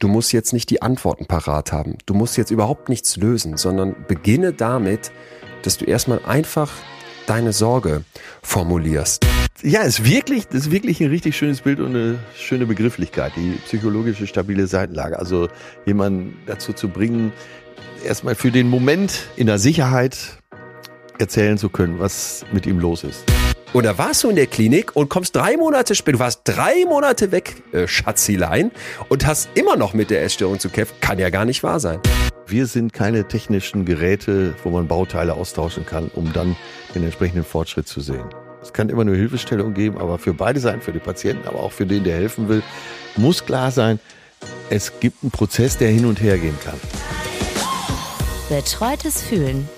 Du musst jetzt nicht die Antworten parat haben. Du musst jetzt überhaupt nichts lösen, sondern beginne damit, dass du erstmal einfach deine Sorge formulierst. Ja, ist wirklich, ist wirklich ein richtig schönes Bild und eine schöne Begrifflichkeit, die psychologische stabile Seitenlage. Also jemanden dazu zu bringen, erstmal für den Moment in der Sicherheit erzählen zu können, was mit ihm los ist. Und da warst du in der Klinik und kommst drei Monate später, du warst drei Monate weg, äh, Schatzilein, und hast immer noch mit der Essstörung zu kämpfen. Kann ja gar nicht wahr sein. Wir sind keine technischen Geräte, wo man Bauteile austauschen kann, um dann den entsprechenden Fortschritt zu sehen. Es kann immer nur Hilfestellung geben, aber für beide Seiten, für die Patienten, aber auch für den, der helfen will, muss klar sein, es gibt einen Prozess, der hin und her gehen kann. Betreutes Fühlen.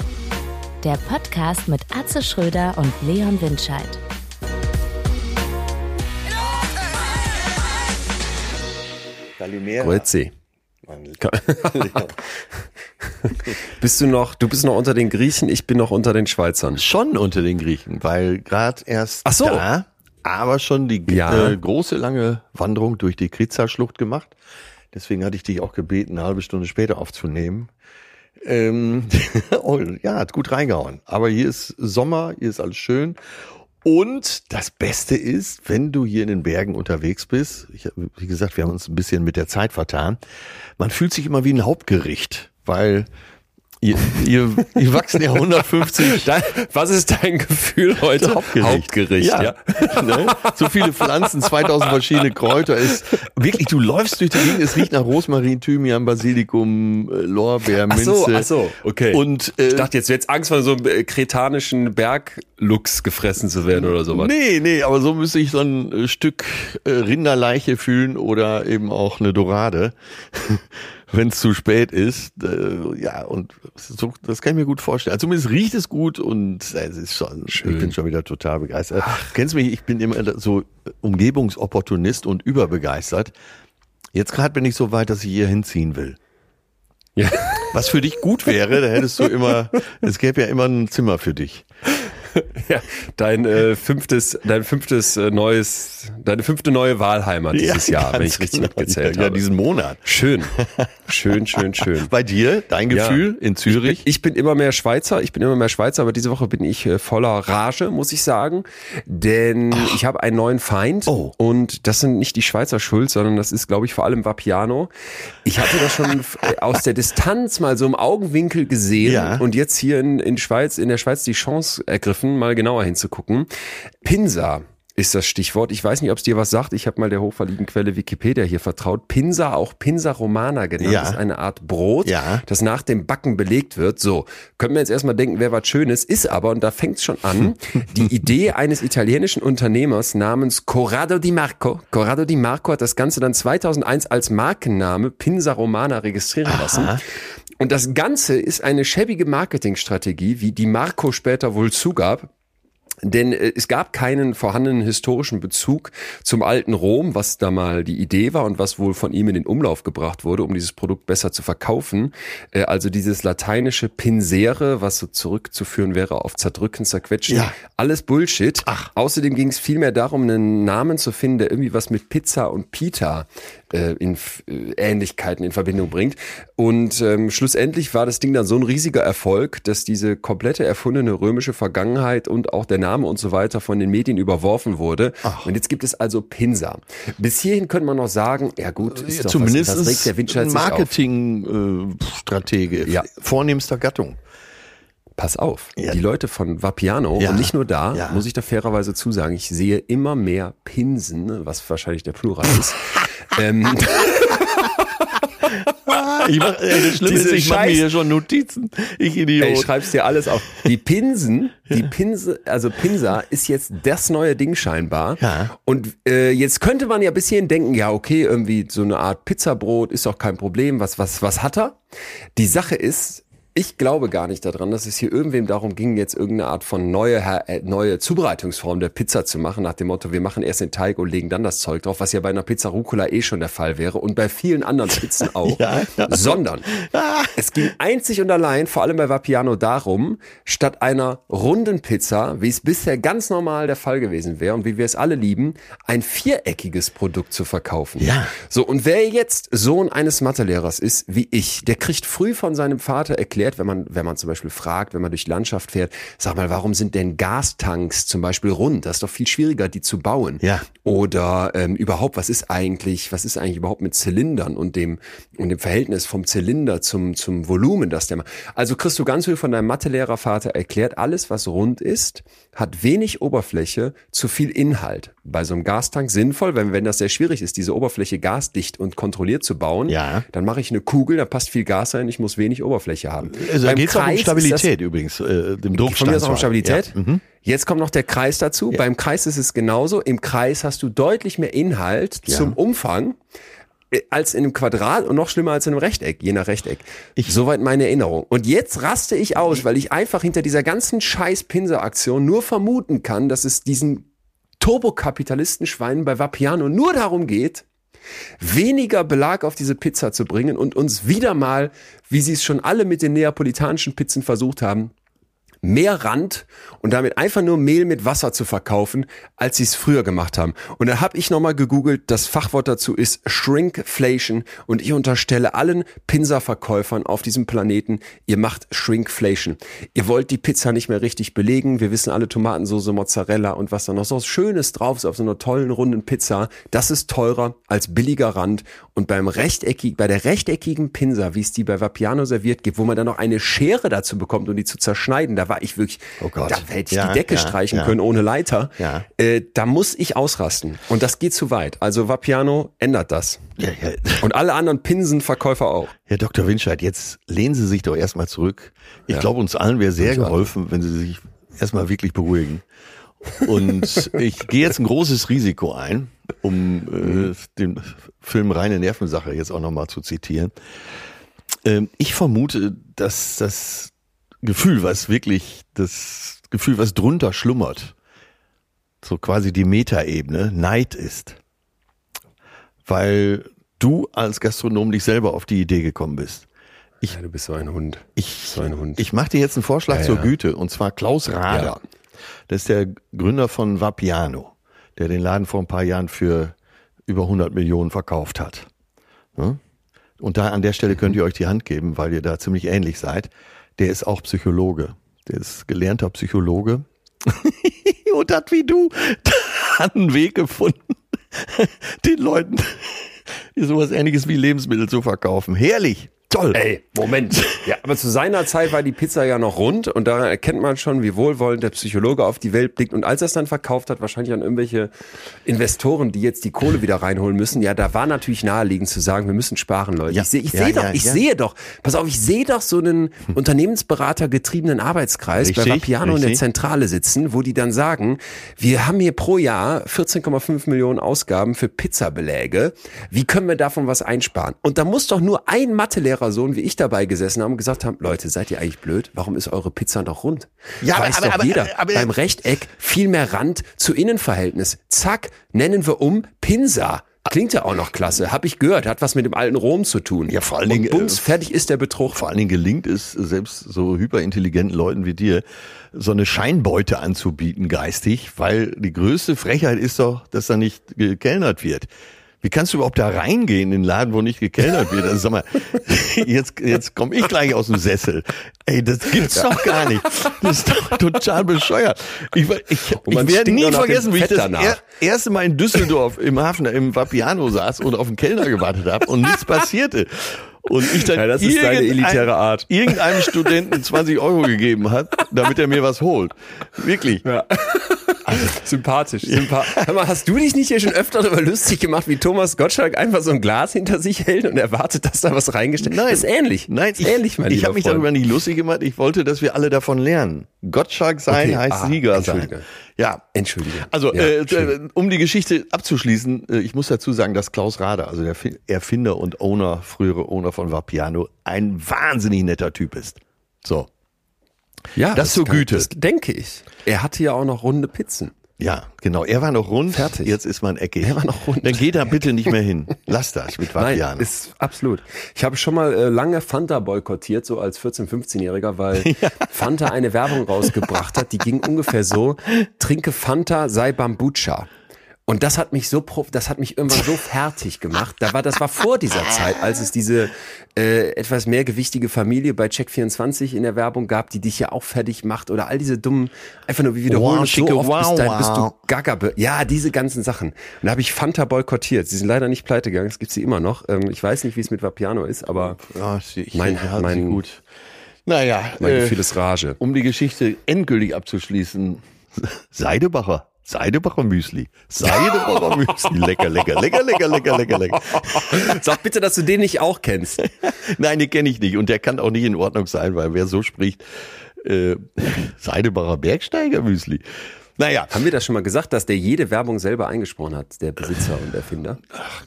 Der Podcast mit Atze Schröder und Leon Windscheid. Kalimera. Grüezi. bist du noch, du bist noch unter den Griechen, ich bin noch unter den Schweizern. Schon unter den Griechen, weil gerade erst Ach so. da, aber schon die Ja. äh, große lange Wanderung durch die Kriza-Schlucht gemacht. Deswegen hatte ich dich auch gebeten, eine halbe Stunde später aufzunehmen. Ähm, oh, ja, hat gut reingehauen. Aber hier ist Sommer, hier ist alles schön. Und das Beste ist, wenn du hier in den Bergen unterwegs bist, ich, wie gesagt, wir haben uns ein bisschen mit der Zeit vertan, man fühlt sich immer wie ein Hauptgericht, weil ihr, ihr, ihr wachsen ja 150 Dein, was ist dein Gefühl heute? Hauptgericht. Hauptgericht, ja. ne? So viele Pflanzen, 2000 verschiedene Kräuter. Ist wirklich, du läufst durch die Gegend, es riecht nach Rosmarin, Thymian, Basilikum, äh, Lorbeer, Ach Minze. so, ach so, okay. Und äh, ich dachte jetzt, du hättest Angst vor so einem äh, kretanischen Berglux gefressen zu werden oder sowas. Nee, nee, aber so müsste ich so ein äh, Stück Rinderleiche fühlen oder eben auch eine Dorade, wenn es zu spät ist. Äh, ja, und so, das kann ich mir gut vorstellen. Also zumindest riecht es gut und äh, es ist schon, Schön. ich bin schon wieder total begeistert. Du kennst mich, ich bin immer so Umgebungsopportunist und überbegeistert. Jetzt gerade bin ich so weit, dass ich hier hinziehen will. Ja. Was für dich gut wäre, da hättest du immer, es gäbe ja immer ein Zimmer für dich. Ja, dein äh, fünftes, dein fünftes äh, neues, deine fünfte neue Wahlheimat dieses Jahr, wenn ich richtig genau. mitgezählt ja, habe. Ja, diesen Monat. schön, schön, schön, schön. Bei dir, dein Ja. Gefühl in Zürich? Ich bin immer mehr Schweizer, ich bin immer mehr Schweizer, aber diese Woche bin ich äh, voller Rage, muss ich sagen. Denn ich habe einen neuen Feind Oh. und das sind nicht die Schweizer schuld, sondern das ist, glaube ich, vor allem Vapiano. Ich hatte das schon äh, aus der Distanz mal so im Augenwinkel gesehen Ja. und jetzt hier in, in Schweiz, in der Schweiz die Chance ergriffen, mal genauer hinzugucken. Pinsa. Ist das Stichwort. Ich weiß nicht, ob es dir was sagt. Ich habe mal der hochverliebten Quelle Wikipedia hier vertraut. Pinsa, auch Pinsa Romana genannt, Ja. ist eine Art Brot, Ja. das nach dem Backen belegt wird. So, können wir jetzt erstmal denken, wer was Schönes ist aber, und da fängt es schon an, die Idee eines italienischen Unternehmers namens Corrado di Marco. Corrado di Marco hat das Ganze dann 2001 als Markenname Pinsa Romana registrieren lassen. Und das Ganze ist eine schäbige Marketingstrategie, wie die Marco später wohl zugab. Denn äh, es gab keinen vorhandenen historischen Bezug zum alten Rom, was da mal die Idee war und was wohl von ihm in den Umlauf gebracht wurde, um dieses Produkt besser zu verkaufen. Äh, Also dieses lateinische Pinsere, was so zurückzuführen wäre auf zerdrücken, zerquetschen. Ja. Alles Bullshit. Außerdem ging es vielmehr darum, einen Namen zu finden, der irgendwie was mit Pizza und Pita äh, in äh, Ähnlichkeiten in Verbindung bringt. Und ähm, schlussendlich war das Ding dann so ein riesiger Erfolg, dass diese komplette erfundene römische Vergangenheit und auch der Name und so weiter von den Medien überworfen wurde. Und jetzt gibt es also Pinsa. Bis hierhin könnte man noch sagen, ja gut, ist Ja, doch zumindest was, was regt der? Marketingstratege Ja. vornehmster Gattung. Pass auf, Ja. die Leute von Vapiano Ja. und nicht nur da, Ja. muss ich da fairerweise zusagen, ich sehe immer mehr Pinsen, was wahrscheinlich der Plural ist. ähm, Ich mach, äh, das Schlimme ist, ich mache mir hier schon Notizen. Ich Idiot. Ey, ich schreib's dir alles auf. Die Pinsen, die Pinse, also Pinsa ist jetzt das neue Ding scheinbar. Ja. Und äh, jetzt könnte man ja bis hierhin denken, ja okay, irgendwie so eine Art Pizzabrot ist doch kein Problem. Was was was hat er? Die Sache ist, Ich glaube gar nicht daran, dass es hier irgendwem darum ging, jetzt irgendeine Art von neue, äh, neue Zubereitungsform der Pizza zu machen, nach dem Motto, wir machen erst den Teig und legen dann das Zeug drauf, was ja bei einer Pizza Rucola eh schon der Fall wäre und bei vielen anderen Pizzen auch. Ja. Sondern es ging einzig und allein, vor allem bei Vapiano, darum, statt einer runden Pizza, wie es bisher ganz normal der Fall gewesen wäre und wie wir es alle lieben, ein viereckiges Produkt zu verkaufen. Ja. So, und wer jetzt Sohn eines Mathelehrers ist, wie ich, der kriegt früh von seinem Vater erklärt, wenn man, wenn man zum Beispiel fragt, wenn man durch die Landschaft fährt, sag mal, warum sind denn Gastanks zum Beispiel rund? Das ist doch viel schwieriger, die zu bauen. Ja. Oder ähm, überhaupt, was ist eigentlich, was ist eigentlich überhaupt mit Zylindern und dem und dem Verhältnis vom Zylinder zum zum Volumen, das der macht. Also kriegst du ganz viel von deinem Mathelehrervater erklärt, alles was rund ist, hat wenig Oberfläche, zu viel Inhalt. Bei so einem Gastank sinnvoll, wenn wenn das sehr schwierig ist, diese Oberfläche gasdicht und kontrolliert zu bauen, Ja. dann mache ich eine Kugel, da passt viel Gas rein, ich muss wenig Oberfläche haben. Also da geht es auch um ist Stabilität übrigens, äh, dem Das, von mir aus auch um Stabilität. Ja. Mhm. Jetzt kommt noch der Kreis dazu. Beim Kreis ist es genauso. Im Kreis hast du deutlich mehr Inhalt Ja. zum Umfang als in einem Quadrat und noch schlimmer als in einem Rechteck, je nach Rechteck. Soweit meine Erinnerung. Und jetzt raste ich aus, weil ich einfach hinter dieser ganzen scheiß Pinser-Aktion nur vermuten kann, dass es diesen Turbokapitalisten-Schweinen bei Vapiano nur darum geht, weniger Belag auf diese Pizza zu bringen und uns wieder mal, wie sie es schon alle mit den neapolitanischen Pizzen versucht haben, mehr Rand und damit einfach nur Mehl mit Wasser zu verkaufen, als sie es früher gemacht haben. Und da habe ich nochmal gegoogelt, das Fachwort dazu ist Shrinkflation und ich unterstelle allen Pinsa-Verkäufern auf diesem Planeten, ihr macht Shrinkflation. Ihr wollt die Pizza nicht mehr richtig belegen. Wir wissen alle Tomatensauce, Mozzarella und was da noch so Schönes drauf ist auf so einer tollen runden Pizza. Das ist teurer als billiger Rand. Und beim rechteckig, bei der rechteckigen Pinsa, wie es die bei Vapiano serviert gibt, wo man dann noch eine Schere dazu bekommt, um die zu zerschneiden, da war ich wirklich, Oh Gott. da hätte ich Ja, die Decke ja, streichen ja. können ohne Leiter. Ja. Äh, da muss ich ausrasten. Und das geht zu weit. Also Vapiano ändert das. Ja, ja. Und alle anderen Pinsenverkäufer auch. Herr Dr. Winscheid, jetzt lehnen Sie sich doch erstmal zurück. Ich glaube, uns allen wäre sehr geholfen, wenn Sie sich erstmal wirklich beruhigen. Und ich gehe jetzt ein großes Risiko ein, um äh, den Film Reine Nervensache jetzt auch nochmal zu zitieren. Ähm, ich vermute, dass das Gefühl, was wirklich, das Gefühl, was drunter schlummert, so quasi die Metaebene, Neid ist. Weil du als Gastronom dich selber auf die Idee gekommen bist. Ja, du bist so ein Hund. Ich, So ein Hund. ich mache dir jetzt einen Vorschlag Ja, zur ja. Güte, und zwar Klaus Rader. Das ist der Gründer von Vapiano, der den Laden vor ein paar Jahren für über 100 Millionen verkauft hat. Und da an der Stelle könnt ihr euch die Hand geben, weil ihr da ziemlich ähnlich seid. Der ist auch Psychologe. Der ist gelernter Psychologe. und hat wie du einen Weg gefunden, den Leuten sowas ähnliches wie Lebensmittel zu verkaufen. Herrlich. Toll. Ey, Moment. Ja, aber zu seiner Zeit war die Pizza ja noch rund und daran erkennt man schon, wie wohlwollend der Psychologe auf die Welt blickt. Und als er es dann verkauft hat, wahrscheinlich an irgendwelche Investoren, die jetzt die Kohle wieder reinholen müssen, ja, da war natürlich naheliegend zu sagen, wir müssen sparen, Leute. Ja. Ich sehe ich Ja, seh doch, ja, ich ja. sehe doch, pass auf, ich sehe doch so einen Unternehmensberater getriebenen Arbeitskreis bei Richtig, Vapiano in der. Zentrale sitzen, wo die dann sagen, wir haben hier pro Jahr 14,5 Millionen Ausgaben für Pizzabeläge. Wie können wir davon was einsparen? Und da muss doch nur ein Mathelehrer-Sohn wie ich dabei gesessen haben und gesagt haben, Leute, seid ihr eigentlich blöd? Warum ist eure Pizza doch rund? Ja, aber- Weiß aber- doch aber- jeder. aber- Beim Rechteck viel mehr Rand zu Innenverhältnis. Zack, nennen wir um Pinsa. Klingt ja auch noch klasse. Hab ich gehört. Hat was mit dem alten Rom zu tun. Ja, vor allen Und Dingen, Bums, äh, fertig ist der Betrug. vor allen Dingen gelingt es selbst so hyperintelligenten Leuten wie dir, so eine Scheinbeute anzubieten geistig, weil die größte Frechheit ist doch, dass da nicht gekellnert wird. Wie kannst du überhaupt da reingehen in den Laden, wo nicht gekellnert wird? Also sag mal, jetzt, jetzt komme ich gleich aus dem Sessel. Ey, das gibt's doch gar nicht. Das ist doch total bescheuert. Ich, ich, ich werde nie vergessen, wie ich das er, erste Mal in Düsseldorf im Hafen im Vapiano saß und auf den Kellner gewartet habe und nichts passierte. Und ich dann Ja, das ist deine elitäre Art. irgendeinem Studenten 20 Euro gegeben hat, damit er mir was holt. Wirklich. Ja. Sympathisch. Sympa mal, hast du dich nicht hier schon öfter darüber lustig gemacht, wie Thomas Gottschalk einfach so ein Glas hinter sich hält und erwartet, dass da was reingestellt Nein. Das ist ähnlich. Nein, ist ähnlich, mein ich lieber habe mich darüber nicht lustig gemacht. Ich wollte, dass wir alle davon lernen. Gottschalk sein Okay, heißt ah, Sieger sein. Ja. Entschuldige. Also, Ja, äh, äh, um die Geschichte abzuschließen, äh, ich muss dazu sagen, dass Klaus Rader, also der Fi- Erfinder und Owner, frühere Owner von Vapiano, ein wahnsinnig netter Typ ist. So. Ja, Das zur kann- Güte. Das denke ich. Er hatte ja auch noch runde Pizzen. Ja, genau. Er war noch rund. Fertig. Jetzt ist man eckig. Er war noch rund. Dann geh da bitte nicht mehr hin. Lass das mit Nein, Vapiano. ist absolut. Ich habe schon mal äh, lange Fanta boykottiert, so als 14-, 15-Jähriger, weil Fanta eine Werbung rausgebracht hat, die ging ungefähr so, trinke Fanta, sei Bambucha. Und das hat mich so, pro- das hat mich irgendwann so fertig gemacht. Da war, das war vor dieser Zeit, als es diese äh, etwas mehrgewichtige Familie bei Check24 in der Werbung gab, die dich ja auch fertig macht oder all diese dummen, einfach nur wie wiederholen Wow, so oft, wow, bis, dahin, bis du wow. gaga Ja, diese ganzen Sachen. Und da habe ich Fanta boykottiert. Sie sind leider nicht pleite gegangen, es gibt sie immer noch. Ähm, ich weiß nicht, wie es mit Vapiano ist, aber ja, ich, mein- ich halte sie mein- gut. Naja, mein äh, ist Rage. um die Geschichte endgültig abzuschließen. Seidebacher. Seidebacher Müsli. Seidebacher Müsli. Lecker, lecker, lecker, lecker, lecker, lecker, lecker. Sag bitte, dass du den nicht auch kennst. Nein, den kenne ich nicht. Und der kann auch nicht in Ordnung sein, weil wer so spricht, äh, Seidebacher Bergsteiger Müsli. Naja, Haben wir das schon mal gesagt, dass der jede Werbung selber eingesprochen hat, der Besitzer und Erfinder?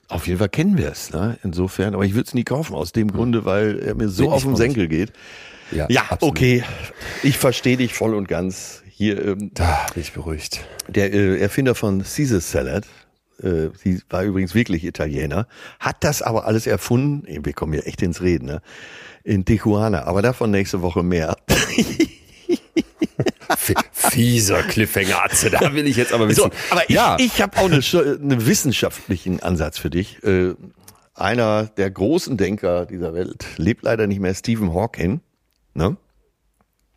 auf jeden Fall kennen wir es. Ne? Insofern, aber ich würde es nie kaufen, aus dem Grunde, weil er mir so Nee, auf den. Senkel geht. Ja, Ja, okay. Ich verstehe dich voll und ganz. Hier, ähm, Da bin ich beruhigt. der äh, Erfinder von Caesar Salad, äh, sie war übrigens wirklich Italiener, hat das aber alles erfunden, wir kommen hier echt ins Reden, ne? in Tijuana, aber davon nächste Woche mehr. Fieser Cliffhanger, Atze, da will ich jetzt aber wissen. So, aber ich, ja, ich habe auch einen eine wissenschaftlichen Ansatz für dich. Äh, einer der großen Denker dieser Welt lebt leider nicht mehr, Stephen Hawking, ne?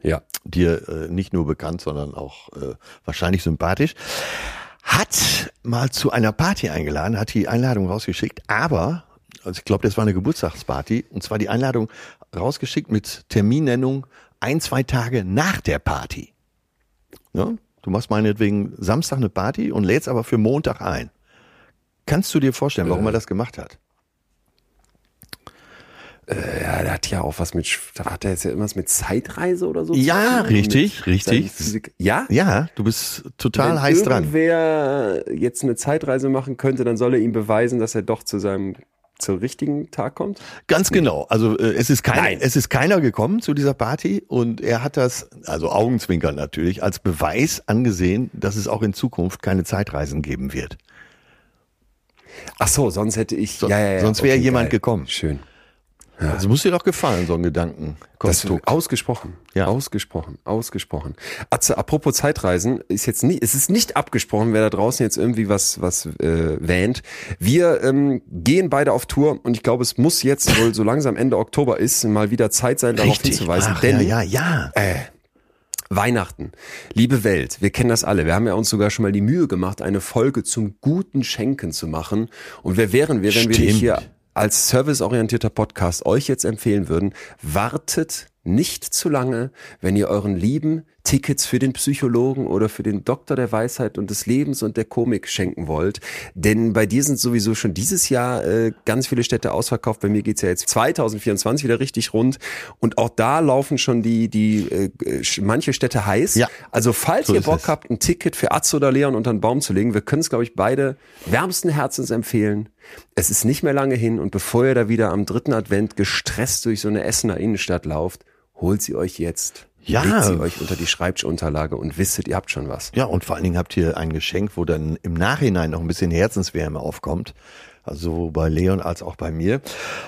ja. Dir äh, nicht nur bekannt, sondern auch äh, wahrscheinlich sympathisch, hat mal zu einer Party eingeladen, hat die Einladung rausgeschickt, aber, also ich glaube, das war eine Geburtstagsparty, und zwar die Einladung rausgeschickt mit Terminnennung ein, zwei Tage nach der Party. Ja? Du machst meinetwegen Samstag eine Party und lädst aber für Montag ein. Kannst du dir vorstellen, warum er das gemacht hat? Ja, der hat ja auch was mit, da hat er jetzt ja irgendwas mit Zeitreise oder so. Ja, richtig, richtig. Ja? Ja, du bist total Wenn heiß dran. irgendwer jetzt eine Zeitreise machen könnte, dann soll er ihm beweisen, dass er doch zu seinem zum richtigen Tag kommt. Ganz genau. Also äh, es ist kein, Nein. es ist keiner gekommen zu dieser Party und er hat das, also Augenzwinkern natürlich, als Beweis angesehen, dass es auch in Zukunft keine Zeitreisen geben wird. Ach so, sonst hätte ich. So- ja, ja, ja, sonst wäre okay, jemand geil. gekommen. Schön. Also muss dir doch gefallen, so ein Gedanken. Das ausgesprochen. Ja. Ausgesprochen. Ausgesprochen. Atze, apropos Zeitreisen, ist jetzt nicht, es ist nicht abgesprochen, wer da draußen jetzt irgendwie was, was äh, wähnt. Wir ähm, gehen beide auf Tour und ich glaube, es muss jetzt wohl so langsam Ende Oktober ist, mal wieder Zeit sein, darauf hinzuweisen. Ach, denn ja, ja, ja. Weihnachten, liebe Welt, wir kennen das alle. Wir haben ja uns sogar schon mal die Mühe gemacht, eine Folge zum guten Schenken zu machen. Und wer wären wir, wenn wir Stimmt. nicht hier als serviceorientierter Podcast euch jetzt empfehlen würden, wartet nicht zu lange, wenn ihr euren Lieben Tickets für den Psychologen oder für den Doktor der Weisheit und des Lebens und der Komik schenken wollt. Denn bei dir sind sowieso schon dieses Jahr äh, ganz viele Städte ausverkauft. Bei mir geht's ja jetzt 2024 wieder richtig rund. Und auch da laufen schon die, die äh, manche Städte heiß. Ja. Also falls So ihr Bock es. habt, ein Ticket für Atze oder Leon unter den Baum zu legen, wir können es, glaube ich, beide wärmsten Herzens empfehlen. Es ist nicht mehr lange hin und bevor ihr da wieder am dritten Advent gestresst durch so eine Essener Innenstadt lauft, holt sie euch jetzt. Ja. Legt sie euch unter die Schreibtischunterlage und wisset, ihr habt schon was. Ja, und vor allen Dingen habt ihr ein Geschenk, wo dann im Nachhinein noch ein bisschen Herzenswärme aufkommt. Also sowohl bei Leon als auch bei mir.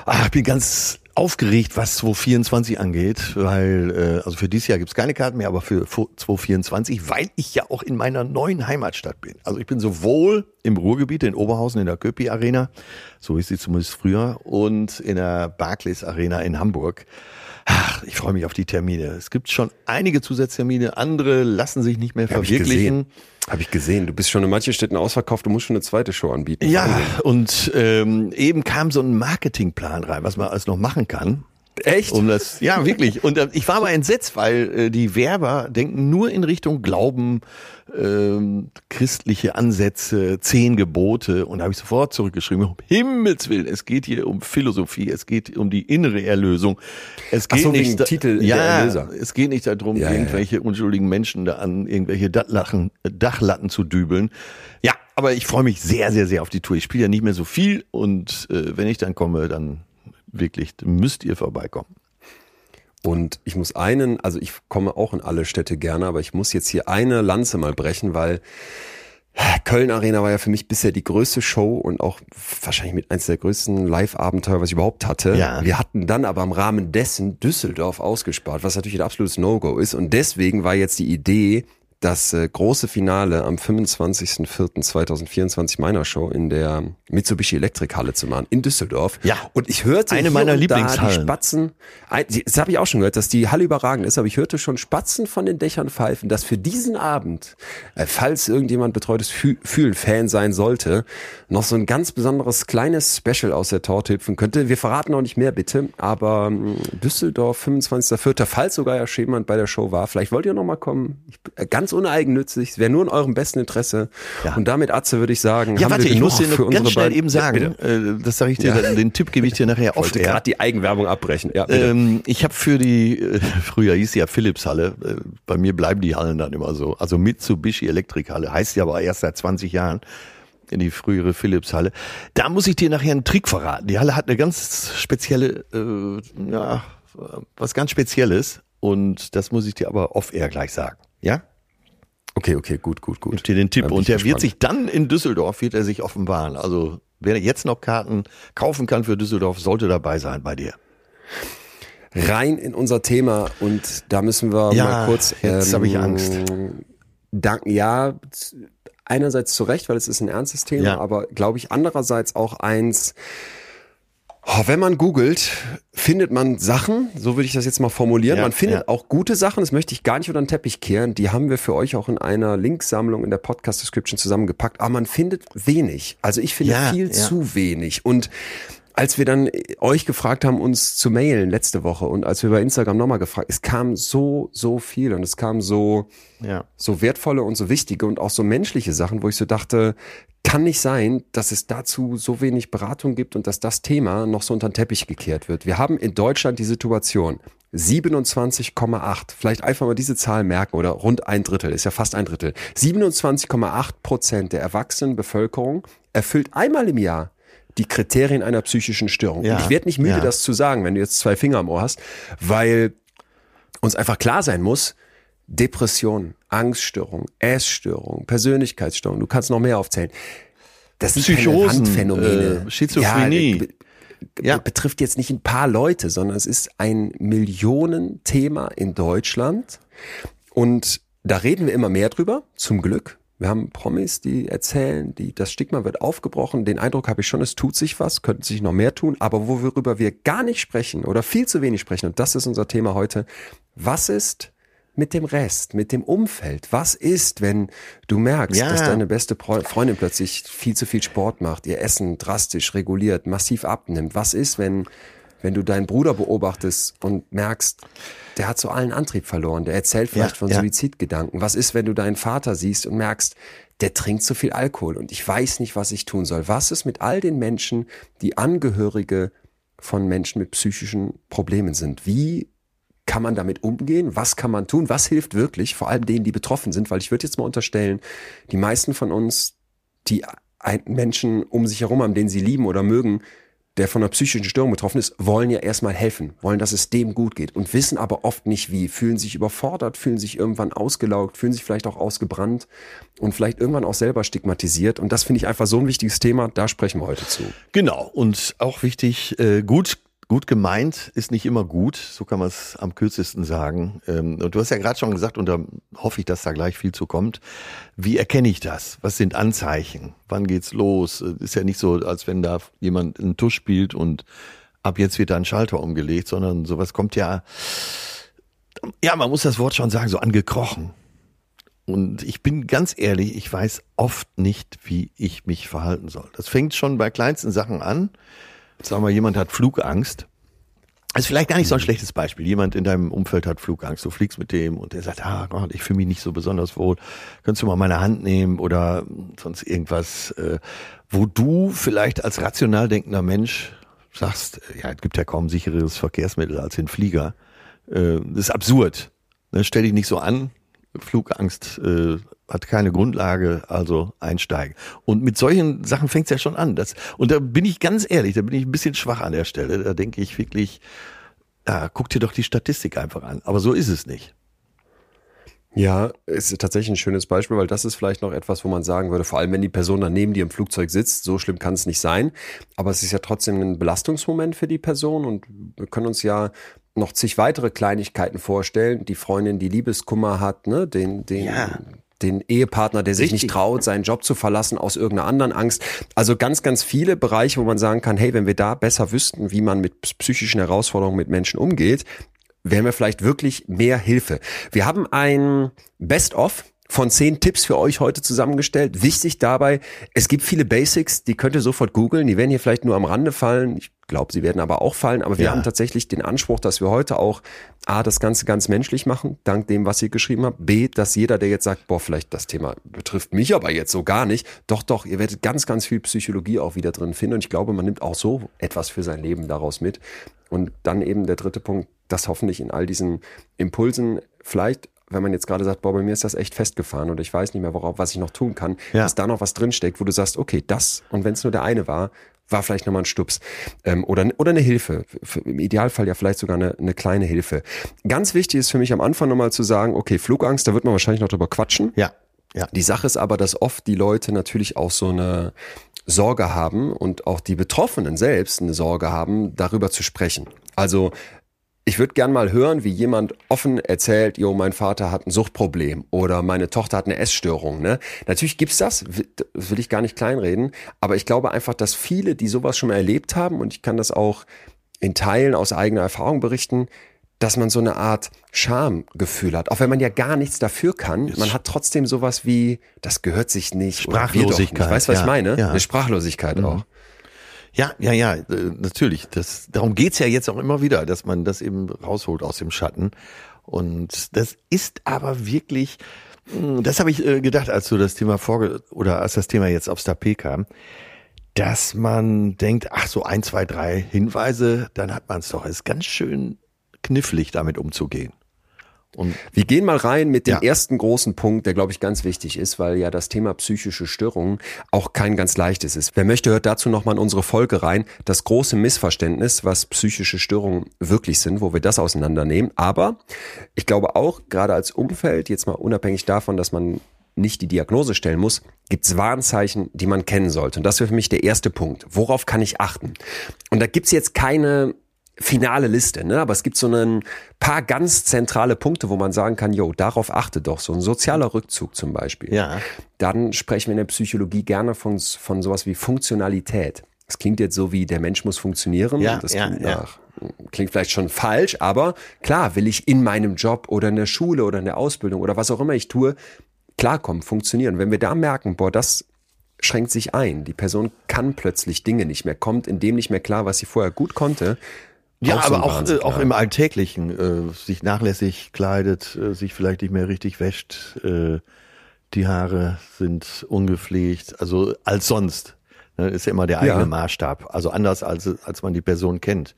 Ah, ich bin ganz aufgeregt, was 2024 angeht, weil, äh, also für dieses Jahr gibt's keine Karten mehr, aber für 2024, weil ich ja auch in meiner neuen Heimatstadt bin. Also ich bin sowohl im Ruhrgebiet, in Oberhausen, in der Köpi Arena, so ist sie zumindest früher, und in der Barclays Arena in Hamburg. Ach, ich freue mich auf die Termine. Es gibt schon einige Zusatztermine, andere lassen sich nicht mehr Hab ich verwirklichen. Habe ich gesehen. Du bist schon in manchen Städten ausverkauft, du musst schon eine zweite Show anbieten. Ja, und ähm, eben kam so ein Marketingplan rein, was man alles noch machen kann. Echt? Um das, ja, wirklich. Und äh, ich war aber entsetzt, weil äh, die Werber denken nur in Richtung Glauben, ähm, christliche Ansätze, zehn Gebote. Und da habe ich sofort zurückgeschrieben, um Himmels Willen, es geht hier um Philosophie, es geht um die innere Erlösung. Es geht so, nicht da- Titel ja, Erlöser. es geht nicht darum, Ja, ja, ja. irgendwelche unschuldigen Menschen da an irgendwelche Dachlachen, Dachlatten zu dübeln. Ja, aber ich freue mich sehr, sehr, sehr auf die Tour. Ich spiele ja nicht mehr so viel und äh, wenn ich dann komme, dann wirklich müsst ihr vorbeikommen. Und ich muss einen, also ich komme auch in alle Städte gerne, aber ich muss jetzt hier eine Lanze mal brechen, weil Köln Arena war ja für mich bisher die größte Show und auch wahrscheinlich mit eins der größten Live-Abenteuer, was ich überhaupt hatte. Ja. Wir hatten dann aber im Rahmen dessen Düsseldorf ausgespart, was natürlich ein absolutes No-Go ist. Und deswegen war jetzt die Idee, das äh, große Finale am 25.04.2024 meiner Show in der Mitsubishi Electric Halle zu machen, in Düsseldorf. Ja. Und ich hörte Eine meiner Lieblingshallen. die Spatzen, das habe ich auch schon gehört, dass die Halle überragend ist, aber ich hörte schon Spatzen von den Dächern pfeifen, dass für diesen Abend, äh, falls irgendjemand betreutes Fü Fühlen-Fan sein sollte, noch so ein ganz besonderes kleines Special aus der Torte hüpfen könnte. Wir verraten auch nicht mehr, bitte, aber ähm, Düsseldorf, 25.04., falls sogar ja schon jemand bei der Show war, vielleicht wollt ihr noch mal kommen. Ich, äh, ganz uneigennützig, es wäre nur in eurem besten Interesse. Ja. Und damit, Atze, würde ich sagen, Ja, haben warte, wir ich genug muss dir noch ganz schnell eben sagen, äh, das sage ich dir, Ja. den Tipp gebe ich dir nachher Ich auf. wollte gerade die Eigenwerbung abbrechen. Ja. Ähm, ich habe für die, äh, früher hieß sie ja Philips-Halle, äh, bei mir bleiben die Hallen dann immer so. Also Mitsubishi Elektrik-Halle, heißt ja aber erst seit 20 Jahren in die frühere Philips-Halle. Da muss ich dir nachher einen Trick verraten. Die Halle hat eine ganz spezielle, äh, ja, was ganz Spezielles und das muss ich dir aber off-air gleich sagen. Ja? Okay, okay, gut, gut, gut. Gib dir den Tipp. Und der wird gespannt. sich dann in Düsseldorf, wird er sich offenbaren. Also wer jetzt noch Karten kaufen kann für Düsseldorf, sollte dabei sein bei dir. rein in unser Thema und da müssen wir Ja, mal kurz. ähm, jetzt hab ich Angst. Danken, ja, einerseits zu Recht, weil es ist ein ernstes Thema, Ja. aber glaube ich andererseits auch eins. Oh, wenn man googelt, findet man Sachen, so würde ich das jetzt mal formulieren. Ja, man findet ja. auch gute Sachen, das möchte ich gar nicht unter den Teppich kehren. Die haben wir für euch auch in einer Linksammlung in der Podcast-Description zusammengepackt. Aber man findet wenig. Also ich finde Ja, viel zu wenig. Und als wir dann äh, euch gefragt haben, uns zu mailen letzte Woche und als wir bei Instagram nochmal gefragt, es kam so, so viel und es kam so, Ja. so wertvolle und so wichtige und auch so menschliche Sachen, wo ich so dachte, kann nicht sein, dass es dazu so wenig Beratung gibt und dass das Thema noch so unter den Teppich gekehrt wird. Wir haben in Deutschland die Situation, 27,8, vielleicht einfach mal diese Zahl merken oder rund ein Drittel, ist ja fast ein Drittel. 27,8 Prozent der erwachsenen Bevölkerung erfüllt einmal im Jahr die Kriterien einer psychischen Störung. Ja, Und ich werde nicht müde, ja. das zu sagen, wenn du jetzt zwei Finger am Ohr hast, weil uns einfach klar sein muss, Depression, Angststörung, Essstörung, Persönlichkeitsstörung, du kannst noch mehr aufzählen. Das sind Psychosen, Randphänomene. äh, Schizophrenie. Ja, Ja. betrifft jetzt nicht ein paar Leute, sondern es ist ein Millionenthema in Deutschland. Und da reden wir immer mehr drüber, zum Glück. Wir haben Promis, die erzählen, die, das Stigma wird aufgebrochen. Den Eindruck habe ich schon, es tut sich was, könnte sich noch mehr tun. Aber worüber wir gar nicht sprechen oder viel zu wenig sprechen, und das ist unser Thema heute, was ist mit dem Rest, mit dem Umfeld? Was ist, wenn du merkst, Ja. dass deine beste Freundin plötzlich viel zu viel Sport macht, ihr Essen drastisch reguliert, massiv abnimmt? Was ist, wenn, wenn du deinen Bruder beobachtest und merkst, der hat so allen Antrieb verloren, der erzählt vielleicht Ja, von ja. Suizidgedanken? Was ist, wenn du deinen Vater siehst und merkst, der trinkt zu viel Alkohol und ich weiß nicht, was ich tun soll? Was ist mit all den Menschen, die Angehörige von Menschen mit psychischen Problemen sind? Wie kann man damit umgehen? Was kann man tun? Was hilft wirklich? Vor allem denen, die betroffen sind, weil ich würde jetzt mal unterstellen, die meisten von uns, die Menschen um sich herum haben, den sie lieben oder mögen, der von einer psychischen Störung betroffen ist, wollen ja erstmal helfen, wollen, dass es dem gut geht und wissen aber oft nicht wie, fühlen sich überfordert, fühlen sich irgendwann ausgelaugt, fühlen sich vielleicht auch ausgebrannt und vielleicht irgendwann auch selber stigmatisiert. Und das finde ich einfach so ein wichtiges Thema, da sprechen wir heute zu. Genau. Und auch wichtig, äh, gut, gut gemeint ist nicht immer gut. So kann man es am kürzesten sagen. Ähm, und du hast ja gerade schon gesagt, und da hoffe ich, dass da gleich viel zu kommt. Wie erkenne ich das? Was sind Anzeichen? Wann geht's los? Äh, Ist ja nicht so, als wenn da jemand einen Tusch spielt und ab jetzt wird da ein Schalter umgelegt, sondern sowas kommt ja, ja, man muss das Wort schon sagen, so angekrochen. Und ich bin ganz ehrlich, ich weiß oft nicht, wie ich mich verhalten soll. Das fängt schon bei kleinsten Sachen an. Sagen wir, jemand hat Flugangst. Das ist vielleicht gar nicht so ein schlechtes Beispiel. Jemand in deinem Umfeld hat Flugangst. Du fliegst mit dem und der sagt, ah Gott, ich fühle mich nicht so besonders wohl. Könntest du mal meine Hand nehmen oder sonst irgendwas, äh, wo du vielleicht als rational denkender Mensch sagst, ja, es gibt ja kaum sicheres Verkehrsmittel als den Flieger. Äh, das ist absurd. Ne, stell dich nicht so an. Flugangst äh, hat keine Grundlage, also einsteigen. Und mit solchen Sachen fängt es ja schon an. Das, und da bin ich ganz ehrlich, da bin ich ein bisschen schwach an der Stelle. Da denke ich wirklich, ja, guck dir doch die Statistik einfach an. Aber so ist es nicht. Ja, ist tatsächlich ein schönes Beispiel, weil das ist vielleicht noch etwas, wo man sagen würde, vor allem wenn die Person daneben dir im Flugzeug sitzt, so schlimm kann es nicht sein. Aber es ist ja trotzdem ein Belastungsmoment für die Person und wir können uns ja noch zig weitere Kleinigkeiten vorstellen. Die Freundin, die Liebeskummer hat, ne, den, den, ja. Den Ehepartner, der sich Richtig. nicht traut, seinen Job zu verlassen aus irgendeiner anderen Angst. Also ganz, ganz viele Bereiche, wo man sagen kann, hey, wenn wir da besser wüssten, wie man mit psychischen Herausforderungen mit Menschen umgeht, wären wir vielleicht wirklich mehr Hilfe. Wir haben ein Best-of von zehn Tipps für euch heute zusammengestellt. Wichtig dabei, es gibt viele Basics, die könnt ihr sofort googeln. Die werden hier vielleicht nur am Rande fallen. Ich glaube, sie werden aber auch fallen. Aber wir ja. haben tatsächlich den Anspruch, dass wir heute auch A, das Ganze ganz menschlich machen, dank dem, was ihr geschrieben habt. B, dass jeder, der jetzt sagt, boah, vielleicht das Thema betrifft mich aber jetzt so gar nicht. Doch, doch, ihr werdet ganz, ganz viel Psychologie auch wieder drin finden. Und ich glaube, man nimmt auch so etwas für sein Leben daraus mit. Und dann eben der dritte Punkt, dass hoffentlich in all diesen Impulsen vielleicht wenn man jetzt gerade sagt, boah, bei mir ist das echt festgefahren und ich weiß nicht mehr, worauf, was ich noch tun kann, ja. dass da noch was drinsteckt, wo du sagst, okay, das, und wenn es nur der eine war, war vielleicht nochmal ein Stups ähm, oder, oder eine Hilfe. Im Idealfall ja vielleicht sogar eine, eine kleine Hilfe. Ganz wichtig ist für mich am Anfang nochmal zu sagen, okay, Flugangst, da wird man wahrscheinlich noch drüber quatschen. Ja. Ja. Die Sache ist aber, dass oft die Leute natürlich auch so eine Sorge haben und auch die Betroffenen selbst eine Sorge haben, darüber zu sprechen. Also ich würde gern mal hören, wie jemand offen erzählt, jo, mein Vater hat ein Suchtproblem oder meine Tochter hat eine Essstörung. Ne? Natürlich gibt's das, das will ich gar nicht kleinreden, aber ich glaube einfach, dass viele, die sowas schon mal erlebt haben, und ich kann das auch in Teilen aus eigener Erfahrung berichten, dass man so eine Art Schamgefühl hat, auch wenn man ja gar nichts dafür kann. Man hat trotzdem sowas wie, das gehört sich nicht. Sprachlosigkeit. Weißt du, was ja, ich meine? Ja. Eine Sprachlosigkeit mhm. auch. Ja, ja, ja, äh, natürlich. Das, darum geht's ja jetzt auch immer wieder, dass man das eben rausholt aus dem Schatten. Und das ist aber wirklich, hm, das habe ich äh, gedacht, als du das Thema vorge oder als das Thema jetzt aufs Tapet kam, dass man denkt, ach so ein, zwei, drei Hinweise, dann hat man es doch. Es ist ganz schön knifflig, damit umzugehen. Und wir gehen mal rein mit dem ja. ersten großen Punkt, der glaube ich ganz wichtig ist, weil ja das Thema psychische Störungen auch kein ganz leichtes ist. Wer möchte, hört dazu nochmal in unsere Folge rein. Das große Missverständnis, was psychische Störungen wirklich sind, wo wir das auseinandernehmen. Aber ich glaube auch, gerade als Umfeld, jetzt mal unabhängig davon, dass man nicht die Diagnose stellen muss, gibt es Warnzeichen, die man kennen sollte. Und das wäre für mich der erste Punkt. Worauf kann ich achten? Und da gibt's jetzt keine finale Liste, ne? aber es gibt so ein paar ganz zentrale Punkte, wo man sagen kann, jo, darauf achte doch, so ein sozialer Rückzug zum Beispiel. Ja. Dann sprechen wir in der Psychologie gerne von, von sowas wie Funktionalität. Das klingt jetzt so wie, der Mensch muss funktionieren. Ja, das ja, klingt, ja. Nach, klingt vielleicht schon falsch, aber klar, will ich in meinem Job oder in der Schule oder in der Ausbildung oder was auch immer ich tue, klarkommen, funktionieren. Wenn wir da merken, boah, das schränkt sich ein. Die Person kann plötzlich Dinge nicht mehr, kommt in dem nicht mehr klar, was sie vorher gut konnte, ja, auch aber so auch, äh, auch im Alltäglichen, äh, sich nachlässig kleidet, äh, sich vielleicht nicht mehr richtig wäscht, äh, die Haare sind ungepflegt, also als sonst. Ne, ist ja immer der eigene ja. Maßstab. Also anders als, als man die Person kennt.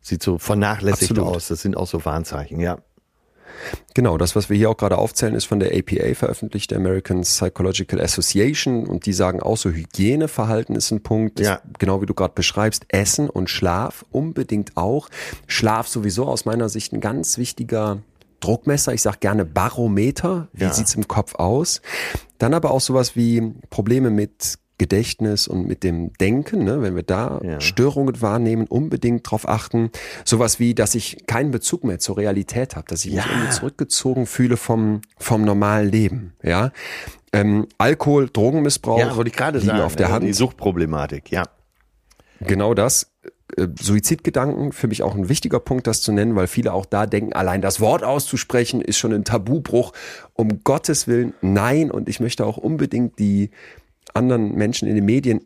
Sieht so vernachlässigt Absolut. aus. Das sind auch so Warnzeichen, ja. Genau, das, was wir hier auch gerade aufzählen, ist von der APA veröffentlicht, der American Psychological Association. Und die sagen auch so, Hygieneverhalten ist ein Punkt. Ja. Genau wie du gerade beschreibst, Essen und Schlaf unbedingt auch. Schlaf sowieso aus meiner Sicht ein ganz wichtiger Druckmesser, ich sage gerne Barometer, wie ja. sieht's im Kopf aus. Dann aber auch sowas wie Probleme mit Gedächtnis und mit dem Denken, ne, wenn wir da ja. Störungen wahrnehmen, unbedingt darauf achten. Sowas wie, dass ich keinen Bezug mehr zur Realität habe, dass ich ja. mich irgendwie zurückgezogen fühle vom, vom normalen Leben. Ja, ähm, Alkohol, Drogenmissbrauch. Ja, wollte ich gerade sagen. Auf der Hand. Die Suchtproblematik, ja. Genau das. Äh, Suizidgedanken, für mich auch ein wichtiger Punkt, das zu nennen, weil viele auch da denken, allein das Wort auszusprechen ist schon ein Tabubruch. Um Gottes Willen, nein. Und ich möchte auch unbedingt die, anderen Menschen in den Medien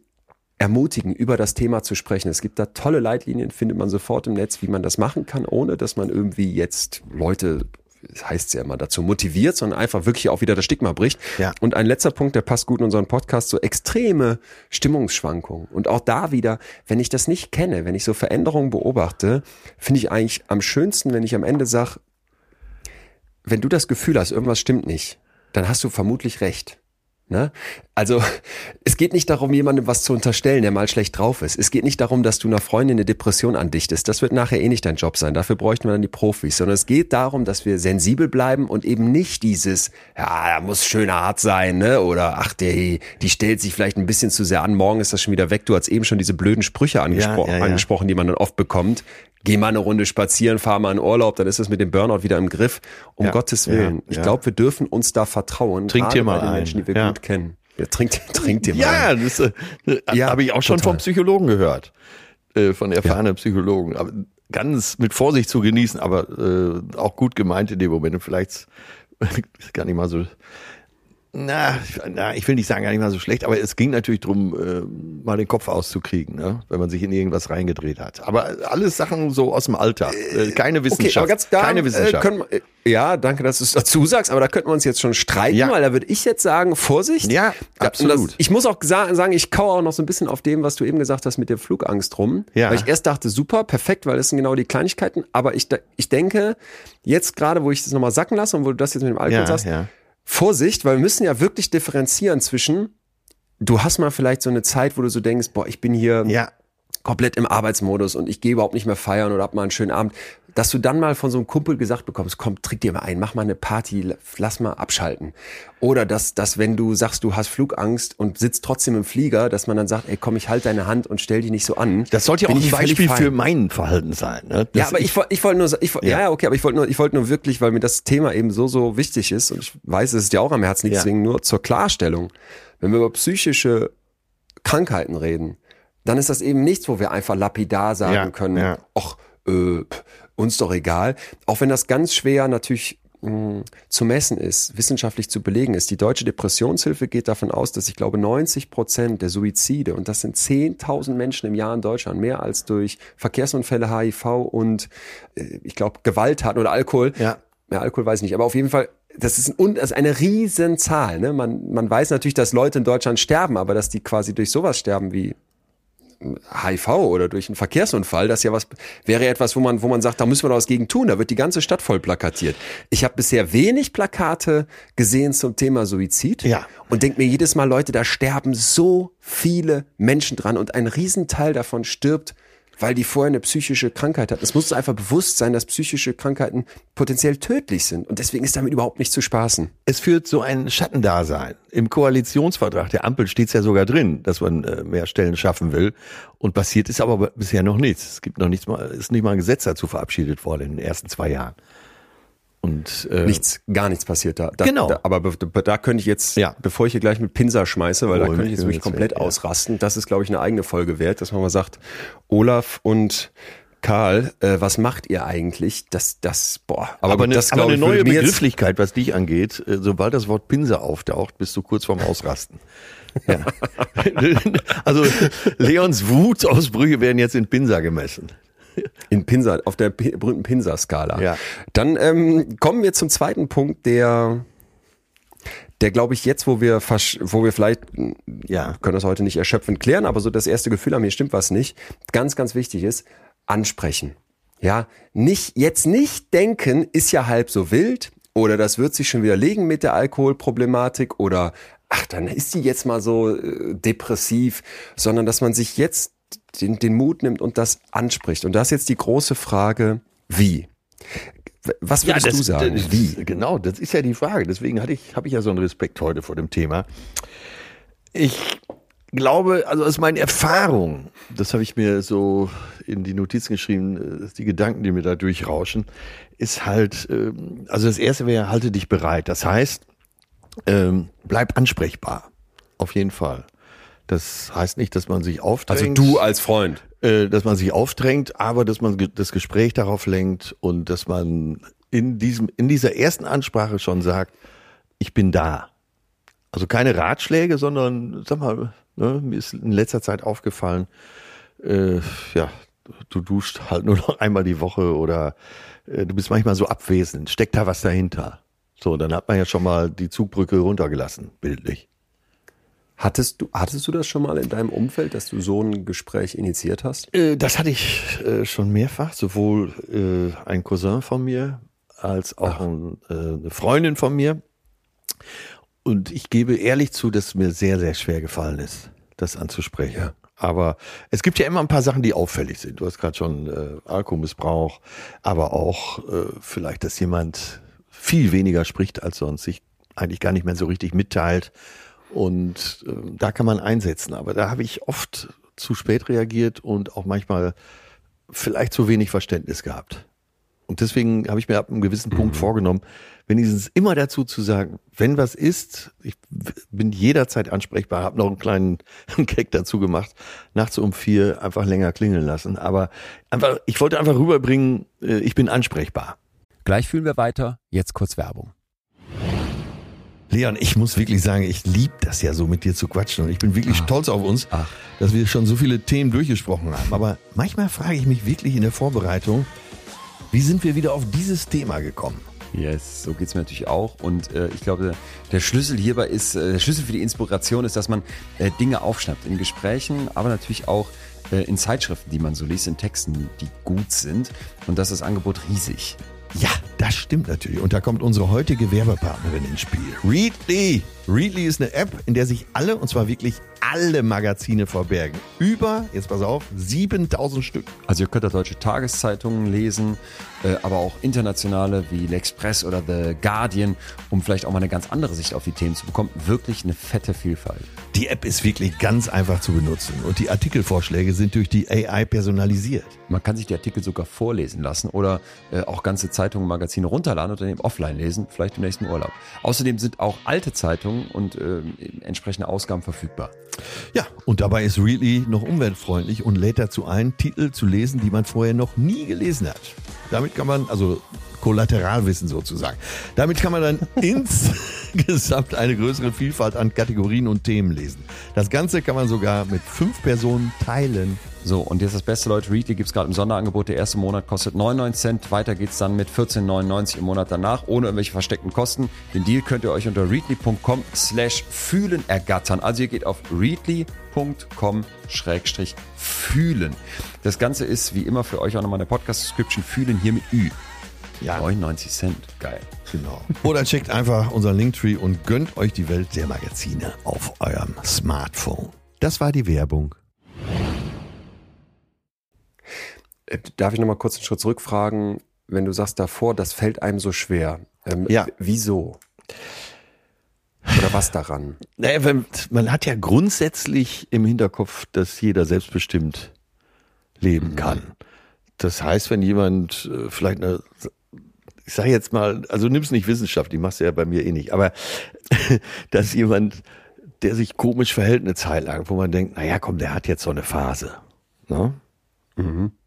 ermutigen, über das Thema zu sprechen. Es gibt da tolle Leitlinien, findet man sofort im Netz, wie man das machen kann, ohne dass man irgendwie jetzt Leute das heißt ja immer, dazu motiviert, sondern einfach wirklich auch wieder das Stigma bricht. Ja. Und ein letzter Punkt, der passt gut in unseren Podcast, so extreme Stimmungsschwankungen. Und auch da wieder, wenn ich das nicht kenne, wenn ich so Veränderungen beobachte, finde ich eigentlich am schönsten, wenn ich am Ende sage, wenn du das Gefühl hast, irgendwas stimmt nicht, dann hast du vermutlich recht. Ne? Also es geht nicht darum, jemandem was zu unterstellen, der mal schlecht drauf ist. Es geht nicht darum, dass du einer Freundin eine Depression andichtest. Das wird nachher eh nicht dein Job sein. Dafür bräuchten wir dann die Profis. Sondern es geht darum, dass wir sensibel bleiben und eben nicht dieses, ja, da muss schön hart sein, ne? Oder ach, die, die stellt sich vielleicht ein bisschen zu sehr an, morgen ist das schon wieder weg. Du hast eben schon diese blöden Sprüche angespro Ja, ja, ja. angesprochen, die man dann oft bekommt. Geh mal eine Runde spazieren, fahr mal in Urlaub, dann ist es mit dem Burnout wieder im Griff. Um Ja, Gottes ja, Willen. Ich ja. glaube, wir dürfen uns da vertrauen. Trink gerade dir mal bei den. Menschen, die wir Ja. gut kennen. Ja, trink, trink dir mal. Ja, das äh, Ja, habe ich auch schon total. vom Psychologen gehört. Äh, von erfahrenen Psychologen. Aber ganz mit Vorsicht zu genießen, aber äh, auch gut gemeint in dem Moment. Und vielleicht ist gar nicht mal so. Na, na, ich will nicht sagen, gar nicht mal so schlecht, aber es ging natürlich drum, äh, mal den Kopf auszukriegen, ne? wenn man sich in irgendwas reingedreht hat. Aber alles Sachen so aus dem Alltag, äh, keine Wissenschaft. Okay, aber ganz da, keine Äh, Wissenschaft. können, äh, ja, danke, dass du es dazu sagst, aber da könnten wir uns jetzt schon streiten, Ja. weil da würde ich jetzt sagen, Vorsicht. Ja, absolut. Das, ich muss auch sa- sagen, ich kauere auch noch so ein bisschen auf dem, was du eben gesagt hast mit der Flugangst rum. Ja. Weil ich erst dachte, super, perfekt, weil das sind genau die Kleinigkeiten. Aber ich, ich denke, jetzt gerade, wo ich das nochmal sacken lasse und wo du das jetzt mit dem Alkohol ja, sagst, ja. Vorsicht, weil wir müssen ja wirklich differenzieren zwischen, du hast mal vielleicht so eine Zeit, wo du so denkst, boah, ich bin hier ja, komplett im Arbeitsmodus und ich gehe überhaupt nicht mehr feiern oder hab mal einen schönen Abend, dass du dann mal von so einem Kumpel gesagt bekommst, komm, trink dir mal ein, mach mal eine Party, lass mal abschalten. Oder dass, dass wenn du sagst, du hast Flugangst und sitzt trotzdem im Flieger, dass man dann sagt, ey, komm, ich halte deine Hand und stell dich nicht so an. Das sollte ja auch ein Beispiel für mein Verhalten sein. Ne? Ja, aber ich, ich wollte nur, ich, Ja. ja. okay, aber ich wollte nur, ich wollte nur wirklich, weil mir das Thema eben so, so wichtig ist und ich weiß, es ist dir auch am Herzen liegt, Ja. deswegen nur zur Klarstellung. Wenn wir über psychische Krankheiten reden, dann ist das eben nichts, wo wir einfach lapidar sagen Ja, können, ach, äh, uns doch egal. Auch wenn das ganz schwer natürlich mh, zu messen ist, wissenschaftlich zu belegen ist. Die Deutsche Depressionshilfe geht davon aus, dass ich glaube 90 Prozent der Suizide, und das sind 10.000 Menschen im Jahr in Deutschland, mehr als durch Verkehrsunfälle, HIV und äh, ich glaube Gewalttaten oder Alkohol. Ja. Ja, Alkohol weiß ich nicht, aber auf jeden Fall, das ist, ein, das ist eine Riesenzahl. Ne? Man, man weiß natürlich, dass Leute in Deutschland sterben, aber dass die quasi durch sowas sterben wie HIV oder durch einen Verkehrsunfall, das ja was wäre etwas, wo man, wo man sagt, da müssen wir doch was gegen tun. Da wird die ganze Stadt voll plakatiert. Ich habe bisher wenig Plakate gesehen zum Thema Suizid Ja. und denke mir jedes Mal, Leute, da sterben so viele Menschen dran und ein Riesenteil davon stirbt, weil die vorher eine psychische Krankheit hatten. Es muss einfach bewusst sein, dass psychische Krankheiten potenziell tödlich sind und deswegen ist damit überhaupt nicht zu spaßen. es führt so ein Schattendasein. Im Koalitionsvertrag der Ampel steht es ja sogar drin, dass man äh, mehr Stellen schaffen will. Und passiert ist aber bisher noch nichts. Es gibt noch nichts mal, ist nicht mal ein Gesetz dazu verabschiedet worden in den ersten zwei Jahren. Und äh, Nichts, gar nichts passiert da. da Genau. Da, aber be, da könnte ich jetzt, Ja. bevor ich hier gleich mit Pinsa schmeiße, weil Oh, da könnte ich jetzt ich wirklich komplett ja. ausrasten. Das ist, glaube ich, eine eigene Folge wert, dass man mal sagt, Olaf und Karl, äh, was macht ihr eigentlich? Das, das, boah. Aber, aber, eine, das, aber eine neue Begrifflichkeit, was dich angeht, äh, sobald das Wort Pinsel auftaucht, bist du kurz vorm Ausrasten. Ja. also Leons Wutausbrüche werden jetzt in Pinsa gemessen. In Pinsa, auf der berühmten Pinsa-Skala. Ja. Dann ähm, kommen wir zum zweiten Punkt, der, der glaube ich jetzt, wo wir, wo wir vielleicht, Ja. können das heute nicht erschöpfend klären, aber so das erste Gefühl haben, hier stimmt was nicht, ganz, ganz wichtig ist, ansprechen. Ja, nicht, jetzt nicht denken, ist ja halb so wild oder das wird sich schon wieder legen mit der Alkoholproblematik oder ach, dann ist die jetzt mal so äh, depressiv, sondern dass man sich jetzt den, den Mut nimmt und das anspricht. Und da ist jetzt die große Frage, wie? Was würdest du sagen? Das, wie? Genau, das ist ja die Frage. Deswegen hatte ich, habe ich ja so einen Respekt heute vor dem Thema. Ich glaube, also aus meinen Erfahrungen, das habe ich mir so in die Notizen geschrieben, äh, die Gedanken, die mir da durchrauschen, ist halt, ähm, also das erste wäre, halte dich bereit. Das heißt, ähm, bleib ansprechbar. Auf jeden Fall. Das heißt nicht, dass man sich Also aufdrängt du als Freund. äh, dass man sich aufdrängt, aber dass man das Gespräch darauf lenkt und dass man in diesem, in dieser ersten Ansprache schon sagt, ich bin da. Also keine Ratschläge, sondern, sag mal, ne, mir ist in letzter Zeit aufgefallen, äh, ja, du duscht halt nur noch einmal die Woche oder äh, du bist manchmal so abwesend. Steckt da was dahinter? So, dann hat man ja schon mal die Zugbrücke runtergelassen, bildlich. Hattest du, hattest du das schon mal in deinem Umfeld, dass du so ein Gespräch initiiert hast? Äh, Das hatte ich äh, schon mehrfach, sowohl äh, ein Cousin von mir als auch ein, äh, eine Freundin von mir. Und ich gebe ehrlich zu, dass es mir sehr, sehr schwer gefallen ist, das anzusprechen. Ja. Aber es gibt ja immer ein paar Sachen, die auffällig sind. Du hast gerade schon äh, Alkoholmissbrauch, aber auch äh, vielleicht, dass jemand viel weniger spricht als sonst, sich eigentlich gar nicht mehr so richtig mitteilt. Und äh, da kann man einsetzen. Aber da habe ich oft zu spät reagiert und auch manchmal vielleicht zu wenig Verständnis gehabt. Und deswegen habe ich mir ab einem gewissen Punkt vorgenommen, wenigstens immer dazu zu sagen, wenn was ist, ich bin jederzeit ansprechbar, habe noch einen kleinen Gag dazu gemacht, nachts um vier einfach länger klingeln lassen. Aber einfach, ich wollte einfach rüberbringen, äh, ich bin ansprechbar. Gleich fühlen wir weiter. Jetzt kurz Werbung. Leon, ich muss wirklich sagen, ich liebe das ja so mit dir zu quatschen und ich bin wirklich stolz auf uns, Ach. dass wir schon so viele Themen durchgesprochen haben. Aber manchmal frage ich mich wirklich in der Vorbereitung, wie sind wir wieder auf dieses Thema gekommen? Yes, so geht's mir natürlich auch. Und äh, ich glaube, der Schlüssel hierbei ist, äh, der Schlüssel für die Inspiration ist, dass man äh, Dinge aufschnappt in Gesprächen, aber natürlich auch äh, in Zeitschriften, die man so liest, in Texten, die gut sind. Und das ist das Angebot riesig. Ja, das stimmt natürlich. Und da kommt unsere heutige Werbepartnerin ins Spiel. Readly. Readly ist eine App, in der sich alle, und zwar wirklich alle Magazine verbergen. Über, jetzt pass auf, 7000 Stück. Also ihr könnt da deutsche Tageszeitungen lesen, äh, aber auch internationale wie L'Express oder The Guardian, um vielleicht auch mal eine ganz andere Sicht auf die Themen zu bekommen. Wirklich eine fette Vielfalt. Die App ist wirklich ganz einfach zu benutzen und die Artikelvorschläge sind durch die AI personalisiert. Man kann sich die Artikel sogar vorlesen lassen oder äh, auch ganze Zeitungen, Magazine runterladen und dann eben offline lesen, vielleicht im nächsten Urlaub. Außerdem sind auch alte Zeitungen und äh, entsprechende Ausgaben verfügbar. Ja, und dabei ist Readly noch umweltfreundlich und lädt dazu ein, Titel zu lesen, die man vorher noch nie gelesen hat. Damit kann man, also Kollateralwissen sozusagen. Damit kann man dann insgesamt eine größere Vielfalt an Kategorien und Themen lesen. Das Ganze kann man sogar mit fünf Personen teilen. So, und jetzt das Beste, Leute, Readly gibt's gerade im Sonderangebot. Der erste Monat kostet 99 Cent. Weiter geht's dann mit 14,99 im Monat danach, ohne irgendwelche versteckten Kosten. Den Deal könnt ihr euch unter readly.com slash fühlen ergattern. Also ihr geht auf readly.com schrägstrich fühlen. Das Ganze ist wie immer für euch auch nochmal eine Podcast-Description fühlen hier mit Ü. Ja. 99 Cent. Geil. Genau. Oder checkt einfach unseren Linktree und gönnt euch die Welt der Magazine auf eurem Smartphone. Das war die Werbung. Äh, Darf ich nochmal kurz einen Schritt zurückfragen, wenn du sagst davor, das fällt einem so schwer. Ähm, Ja. Wieso? Oder was daran? Naja, wenn, man hat ja grundsätzlich im Hinterkopf, dass jeder selbstbestimmt leben kann. Das heißt, wenn jemand äh, vielleicht eine, ich sage jetzt mal, also nimm's nicht Wissenschaft, die machst du ja bei mir eh nicht, aber dass jemand, der sich komisch verhält eine Zeit lang, wo man denkt, naja, komm, der hat jetzt so eine Phase. Ne?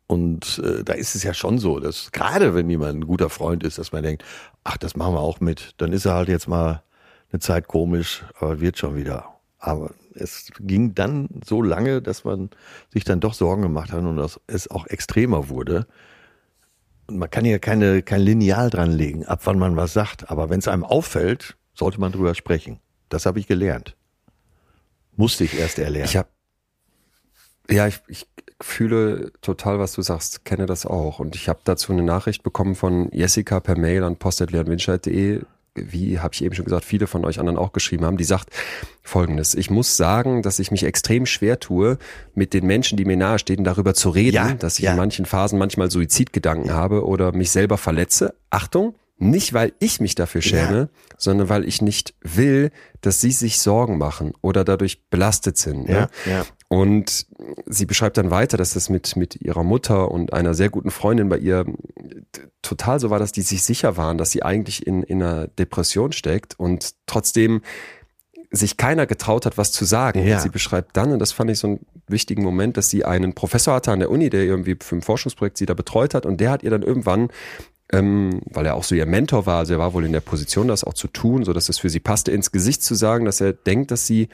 Und äh, da ist es ja schon so, dass gerade wenn jemand ein guter Freund ist, dass man denkt, ach, das machen wir auch mit, dann ist er halt jetzt mal eine Zeit komisch, aber wird schon wieder. Aber es ging dann so lange, dass man sich dann doch Sorgen gemacht hat und dass es auch extremer wurde. Man kann ja keine, kein Lineal dranlegen, ab wann man was sagt. Aber wenn es einem auffällt, sollte man drüber sprechen. Das habe ich gelernt. Musste ich erst erlernen. Ich habe ja, ich, ich fühle total, was du sagst, kenne das auch. Und ich habe dazu eine Nachricht bekommen von Jessica per Mail an post.leonwinscheid.de, wie habe ich eben schon gesagt, viele von euch anderen auch geschrieben haben, die sagt folgendes. Ich muss sagen, dass ich mich extrem schwer tue, mit den Menschen, die mir nahestehen, darüber zu reden, Ja, dass ich ja. in manchen Phasen manchmal Suizidgedanken habe oder mich selber verletze. Achtung, nicht weil ich mich dafür schäme, sondern weil ich nicht will, dass sie sich Sorgen machen oder dadurch belastet sind. Ja, ne? Und sie beschreibt dann weiter, dass das mit, mit ihrer Mutter und einer sehr guten Freundin bei ihr total so war, dass die sich sicher waren, dass sie eigentlich in, in einer Depression steckt und trotzdem sich keiner getraut hat, was zu sagen. Ja. Und sie beschreibt dann, und das fand ich so einen wichtigen Moment, dass sie einen Professor hatte an der Uni, der irgendwie für ein Forschungsprojekt sie da betreut hat und der hat ihr dann irgendwann ähm, weil er auch so ihr Mentor war, also er war wohl in der Position, das auch zu tun, so dass es für sie passte, ins Gesicht zu sagen, dass er denkt, dass sie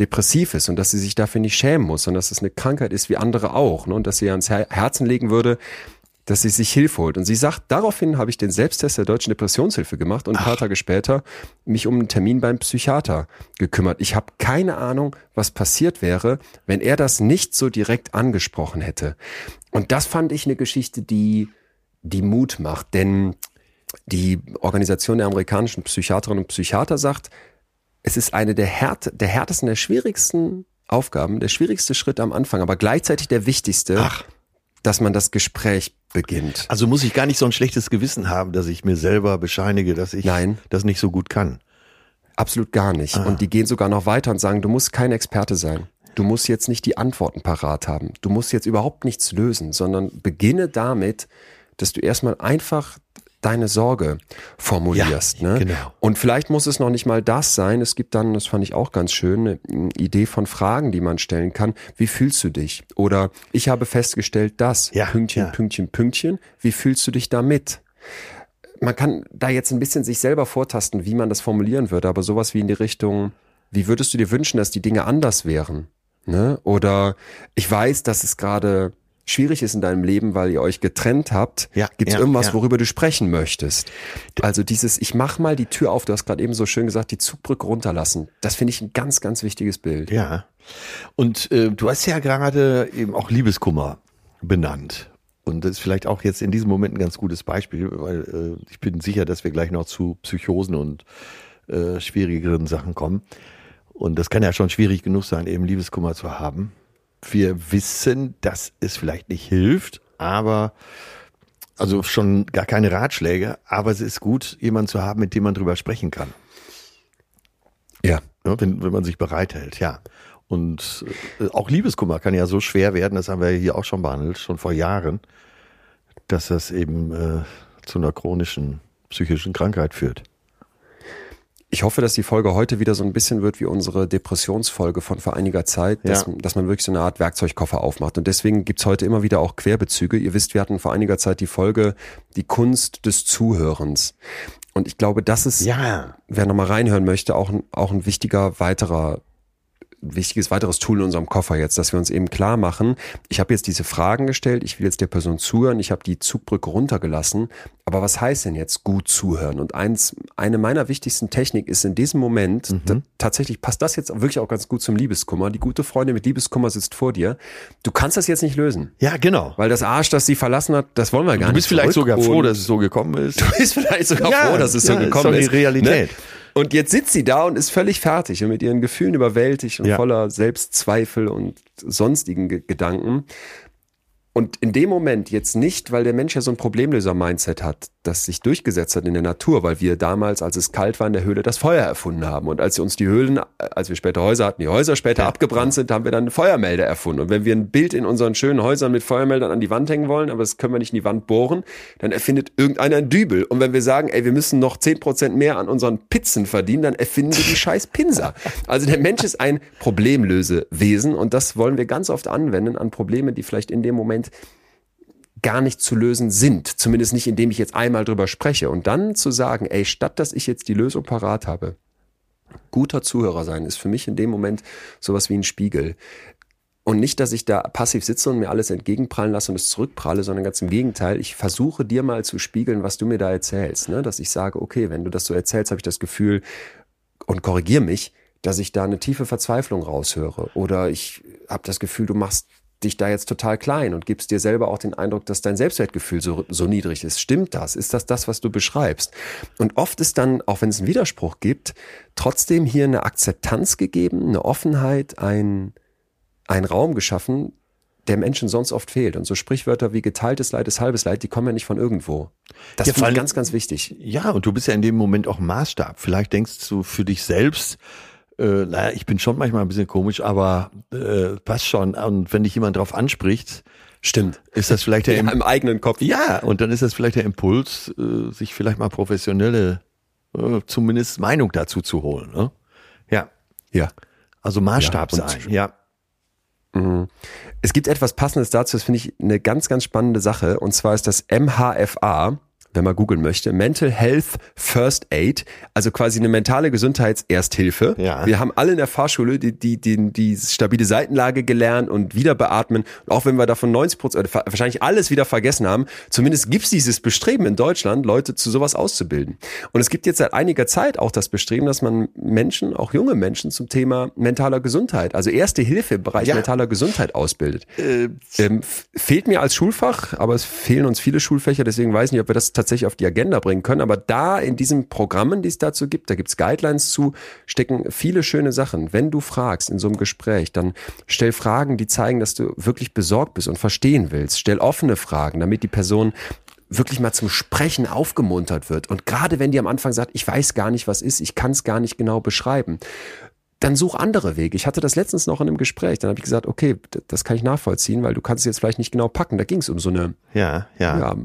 depressiv ist und dass sie sich dafür nicht schämen muss und dass es eine Krankheit ist wie andere auch ne, und dass sie ihr ans Her Herzen legen würde, dass sie sich Hilfe holt. Und sie sagt, daraufhin habe ich den Selbsttest der Deutschen Depressionshilfe gemacht und ein paar Tage später mich um einen Termin beim Psychiater gekümmert. Ich habe keine Ahnung, was passiert wäre, wenn er das nicht so direkt angesprochen hätte. Und das fand ich eine Geschichte, die, die Mut macht, denn die Organisation der amerikanischen Psychiaterinnen und Psychiater sagt, es ist eine der, härt, der härtesten, der schwierigsten Aufgaben, der schwierigste Schritt am Anfang, aber gleichzeitig der wichtigste, Ach. dass man das Gespräch beginnt. Also muss ich gar nicht so ein schlechtes Gewissen haben, dass ich mir selber bescheinige, dass ich Nein. das nicht so gut kann. Absolut gar nicht. Und die gehen sogar noch weiter und sagen, du musst kein Experte sein. Du musst jetzt nicht die Antworten parat haben. Du musst jetzt überhaupt nichts lösen, sondern beginne damit, dass du erstmal einfach deine Sorge formulierst. Ja, ne? genau. Und vielleicht muss es noch nicht mal das sein. Es gibt dann, das fand ich auch ganz schön, eine Idee von Fragen, die man stellen kann. Wie fühlst du dich? Oder ich habe festgestellt, dass Ja, Pünktchen, ja. Pünktchen, Pünktchen. Wie fühlst du dich damit? man kann da jetzt ein bisschen sich selber vortasten, wie man das formulieren würde, aber sowas wie in die Richtung, wie würdest du dir wünschen, dass die Dinge anders wären? Ne? Oder ich weiß, dass es gerade schwierig ist in deinem Leben, weil ihr euch getrennt habt. Ja, Gibt es ja, irgendwas, ja. worüber du sprechen möchtest? Also dieses, ich mach mal die Tür auf, du hast gerade eben so schön gesagt, die Zugbrücke runterlassen. Das finde ich ein ganz, ganz wichtiges Bild. Ja. Und äh, du hast ja gerade eben auch Liebeskummer benannt. Und das ist vielleicht auch jetzt in diesem Moment ein ganz gutes Beispiel, weil äh, ich bin sicher, dass wir gleich noch zu Psychosen und äh, schwierigeren Sachen kommen. Und das kann ja schon schwierig genug sein, eben Liebeskummer zu haben. Wir wissen, dass es vielleicht nicht hilft, aber also schon gar keine Ratschläge, aber es ist gut, jemanden zu haben, mit dem man drüber sprechen kann. Ja. Ja, wenn, wenn man sich bereithält, ja. Und äh, auch Liebeskummer kann ja so schwer werden, das haben wir hier auch schon behandelt, schon vor Jahren, dass das eben äh, zu einer chronischen psychischen Krankheit führt. Ich hoffe, dass die Folge heute wieder so ein bisschen wird wie unsere Depressionsfolge von vor einiger Zeit, dass, Ja. dass man wirklich so eine Art Werkzeugkoffer aufmacht. Und deswegen gibt's heute immer wieder auch Querbezüge. Ihr wisst, wir hatten vor einiger Zeit die Folge Die Kunst des Zuhörens. Und ich glaube, das ist, Ja. wer nochmal reinhören möchte, auch ein, auch ein wichtiger weiterer wichtiges weiteres Tool in unserem Koffer jetzt, dass wir uns eben klar machen, ich habe jetzt diese Fragen gestellt, ich will jetzt der Person zuhören, ich habe die Zugbrücke runtergelassen, aber was heißt denn jetzt gut zuhören? Und eins, eine meiner wichtigsten Technik ist in diesem Moment, da, tatsächlich passt das jetzt wirklich auch ganz gut zum Liebeskummer. Die gute Freundin mit Liebeskummer sitzt vor dir. Du kannst das jetzt nicht lösen. Ja, genau. Weil das Arsch, das sie verlassen hat, das wollen wir gar Du nicht. bist vielleicht zurück. sogar froh, dass es so gekommen ist. Du bist vielleicht sogar Ja, froh, dass es ja, so ist gekommen doch die ist. Realität. Ne? Und jetzt sitzt sie da und ist völlig fertig und mit ihren Gefühlen überwältigt und Ja. voller Selbstzweifel und sonstigen Ge Gedanken. Und in dem Moment jetzt nicht, weil der Mensch ja so ein Problemlöser-Mindset hat, das sich durchgesetzt hat in der Natur, weil wir damals, als es kalt war in der Höhle, das Feuer erfunden haben. Und als wir uns die Höhlen, als wir später Häuser hatten, die Häuser später abgebrannt sind, haben wir dann Feuermelder erfunden. Und wenn wir ein Bild in unseren schönen Häusern mit Feuermeldern an die Wand hängen wollen, aber das können wir nicht in die Wand bohren, dann erfindet irgendeiner ein Dübel. Und wenn wir sagen, ey, wir müssen noch 10% mehr an unseren Pizzen verdienen, dann erfinden wir die scheiß Pinser. Also der Mensch ist ein Problemlösewesen und das wollen wir ganz oft anwenden an Probleme, die vielleicht in dem Moment gar nicht zu lösen sind. Zumindest nicht, indem ich jetzt einmal drüber spreche. Und dann zu sagen, ey, statt dass ich jetzt die Lösung parat habe, guter Zuhörer sein ist für mich in dem Moment sowas wie ein Spiegel. Und nicht, dass ich da passiv sitze und mir alles entgegenprallen lasse und es zurückpralle, sondern ganz im Gegenteil. Ich versuche dir mal zu spiegeln, was du mir da erzählst. Ne? Dass ich sage, okay, wenn du das so erzählst, habe ich das Gefühl und korrigier mich, dass ich da eine tiefe Verzweiflung raushöre. Oder ich habe das Gefühl, du machst dich da jetzt total klein und gibst dir selber auch den Eindruck, dass dein Selbstwertgefühl so, so niedrig ist. Stimmt das? Ist das das, was du beschreibst? Und oft ist dann, auch wenn es einen Widerspruch gibt, trotzdem hier eine Akzeptanz gegeben, eine Offenheit, ein, ein Raum geschaffen, der Menschen sonst oft fehlt. Und so Sprichwörter wie geteiltes Leid ist halbes Leid, die kommen ja nicht von irgendwo. Das Ja, allem- ganz, ganz wichtig. Ja, und du bist ja in dem Moment auch Maßstab. Vielleicht denkst du für dich selbst, äh, naja, ich bin schon manchmal ein bisschen komisch, aber äh, passt schon. Und wenn dich jemand drauf anspricht, Stimmt. ist das vielleicht der Ja, Im eigenen Kopf. Ja, und dann ist das vielleicht der Impuls, äh, sich vielleicht mal professionelle, äh, zumindest Meinung dazu zu holen. Ne? Ja, Ja. also Maßstab Ja, sein. Ja, Es gibt etwas Passendes dazu, das finde ich eine ganz, ganz spannende Sache. Und zwar ist das MHFA, wenn man googeln möchte, Mental Health First Aid, also quasi eine mentale Gesundheitsersthilfe. Ja. Wir haben alle in der Fahrschule die, die, die, die stabile Seitenlage gelernt und wieder beatmen. Und auch wenn wir davon 90 Prozent, wahrscheinlich alles wieder vergessen haben, zumindest gibt es dieses Bestreben in Deutschland, Leute zu sowas auszubilden. Und es gibt jetzt seit einiger Zeit auch das Bestreben, dass man Menschen, auch junge Menschen zum Thema mentaler Gesundheit, also erste Hilfe im Bereich Ja. mentaler Gesundheit ausbildet. äh, Ähm, fehlt mir als Schulfach, aber es fehlen uns viele Schulfächer, deswegen weiß ich nicht, ob wir das tatsächlich tatsächlich auf die Agenda bringen können. Aber da in diesen Programmen, die es dazu gibt, da gibt's Guidelines zu, stecken viele schöne Sachen. Wenn du fragst in so einem Gespräch, dann stell Fragen, die zeigen, dass du wirklich besorgt bist und verstehen willst. Stell offene Fragen, damit die Person wirklich mal zum Sprechen aufgemuntert wird. Und gerade wenn die am Anfang sagt, ich weiß gar nicht, was ist, ich kann es gar nicht genau beschreiben, dann such andere Wege. Ich hatte das letztens noch in einem Gespräch. Dann habe ich gesagt, okay, das kann ich nachvollziehen, weil du kannst es jetzt vielleicht nicht genau packen. Da ging es um so eine, Ja, ja. ja,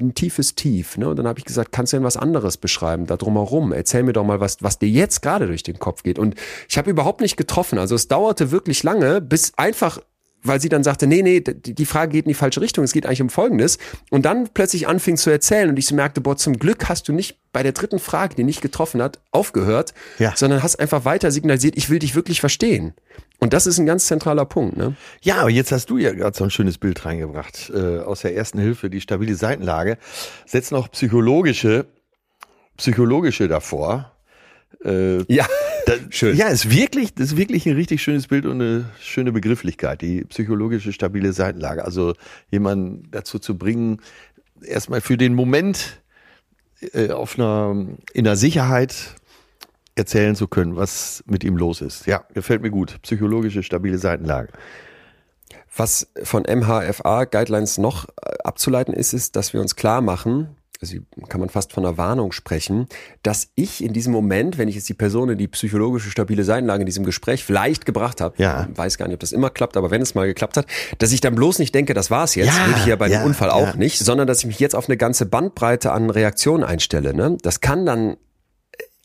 ein tiefes Tief. Ne? Und dann habe ich gesagt, kannst du denn was anderes beschreiben, da drumherum? Erzähl mir doch mal, was, was dir jetzt gerade durch den Kopf geht. Und ich habe überhaupt nicht getroffen. Also es dauerte wirklich lange, bis einfach weil sie dann sagte, nee, nee, die Frage geht in die falsche Richtung, es geht eigentlich um Folgendes. Und dann plötzlich anfing zu erzählen und ich so merkte, boah, zum Glück hast du nicht bei der dritten Frage, die nicht getroffen hat, aufgehört, Ja. sondern hast einfach weiter signalisiert, ich will dich wirklich verstehen. Und das ist ein ganz zentraler Punkt. Ne? Ja, aber jetzt hast du ja gerade so ein schönes Bild reingebracht äh, aus der ersten Hilfe, die stabile Seitenlage. Setz noch psychologische, psychologische davor. Äh, Ja, da, Schön. Ja, ist wirklich, das ist wirklich ein richtig schönes Bild und eine schöne Begrifflichkeit, die psychologische stabile Seitenlage. Also jemanden dazu zu bringen, erstmal für den Moment äh, auf einer, in der Sicherheit erzählen zu können, was mit ihm los ist. Ja, gefällt mir gut. Psychologische stabile Seitenlage. Was von MHFA Guidelines noch äh, abzuleiten ist, ist, dass wir uns klar machen, also kann man fast von einer Warnung sprechen, dass ich in diesem Moment, wenn ich jetzt die Person in die psychologische stabile Seitenlage in diesem Gespräch vielleicht gebracht habe, Ja. weiß gar nicht, ob das immer klappt, aber wenn es mal geklappt hat, dass ich dann bloß nicht denke, das war's jetzt, Ja, würde ich ja bei ja, dem Unfall auch nicht, sondern dass ich mich jetzt auf eine ganze Bandbreite an Reaktionen einstelle. Ne? Das kann dann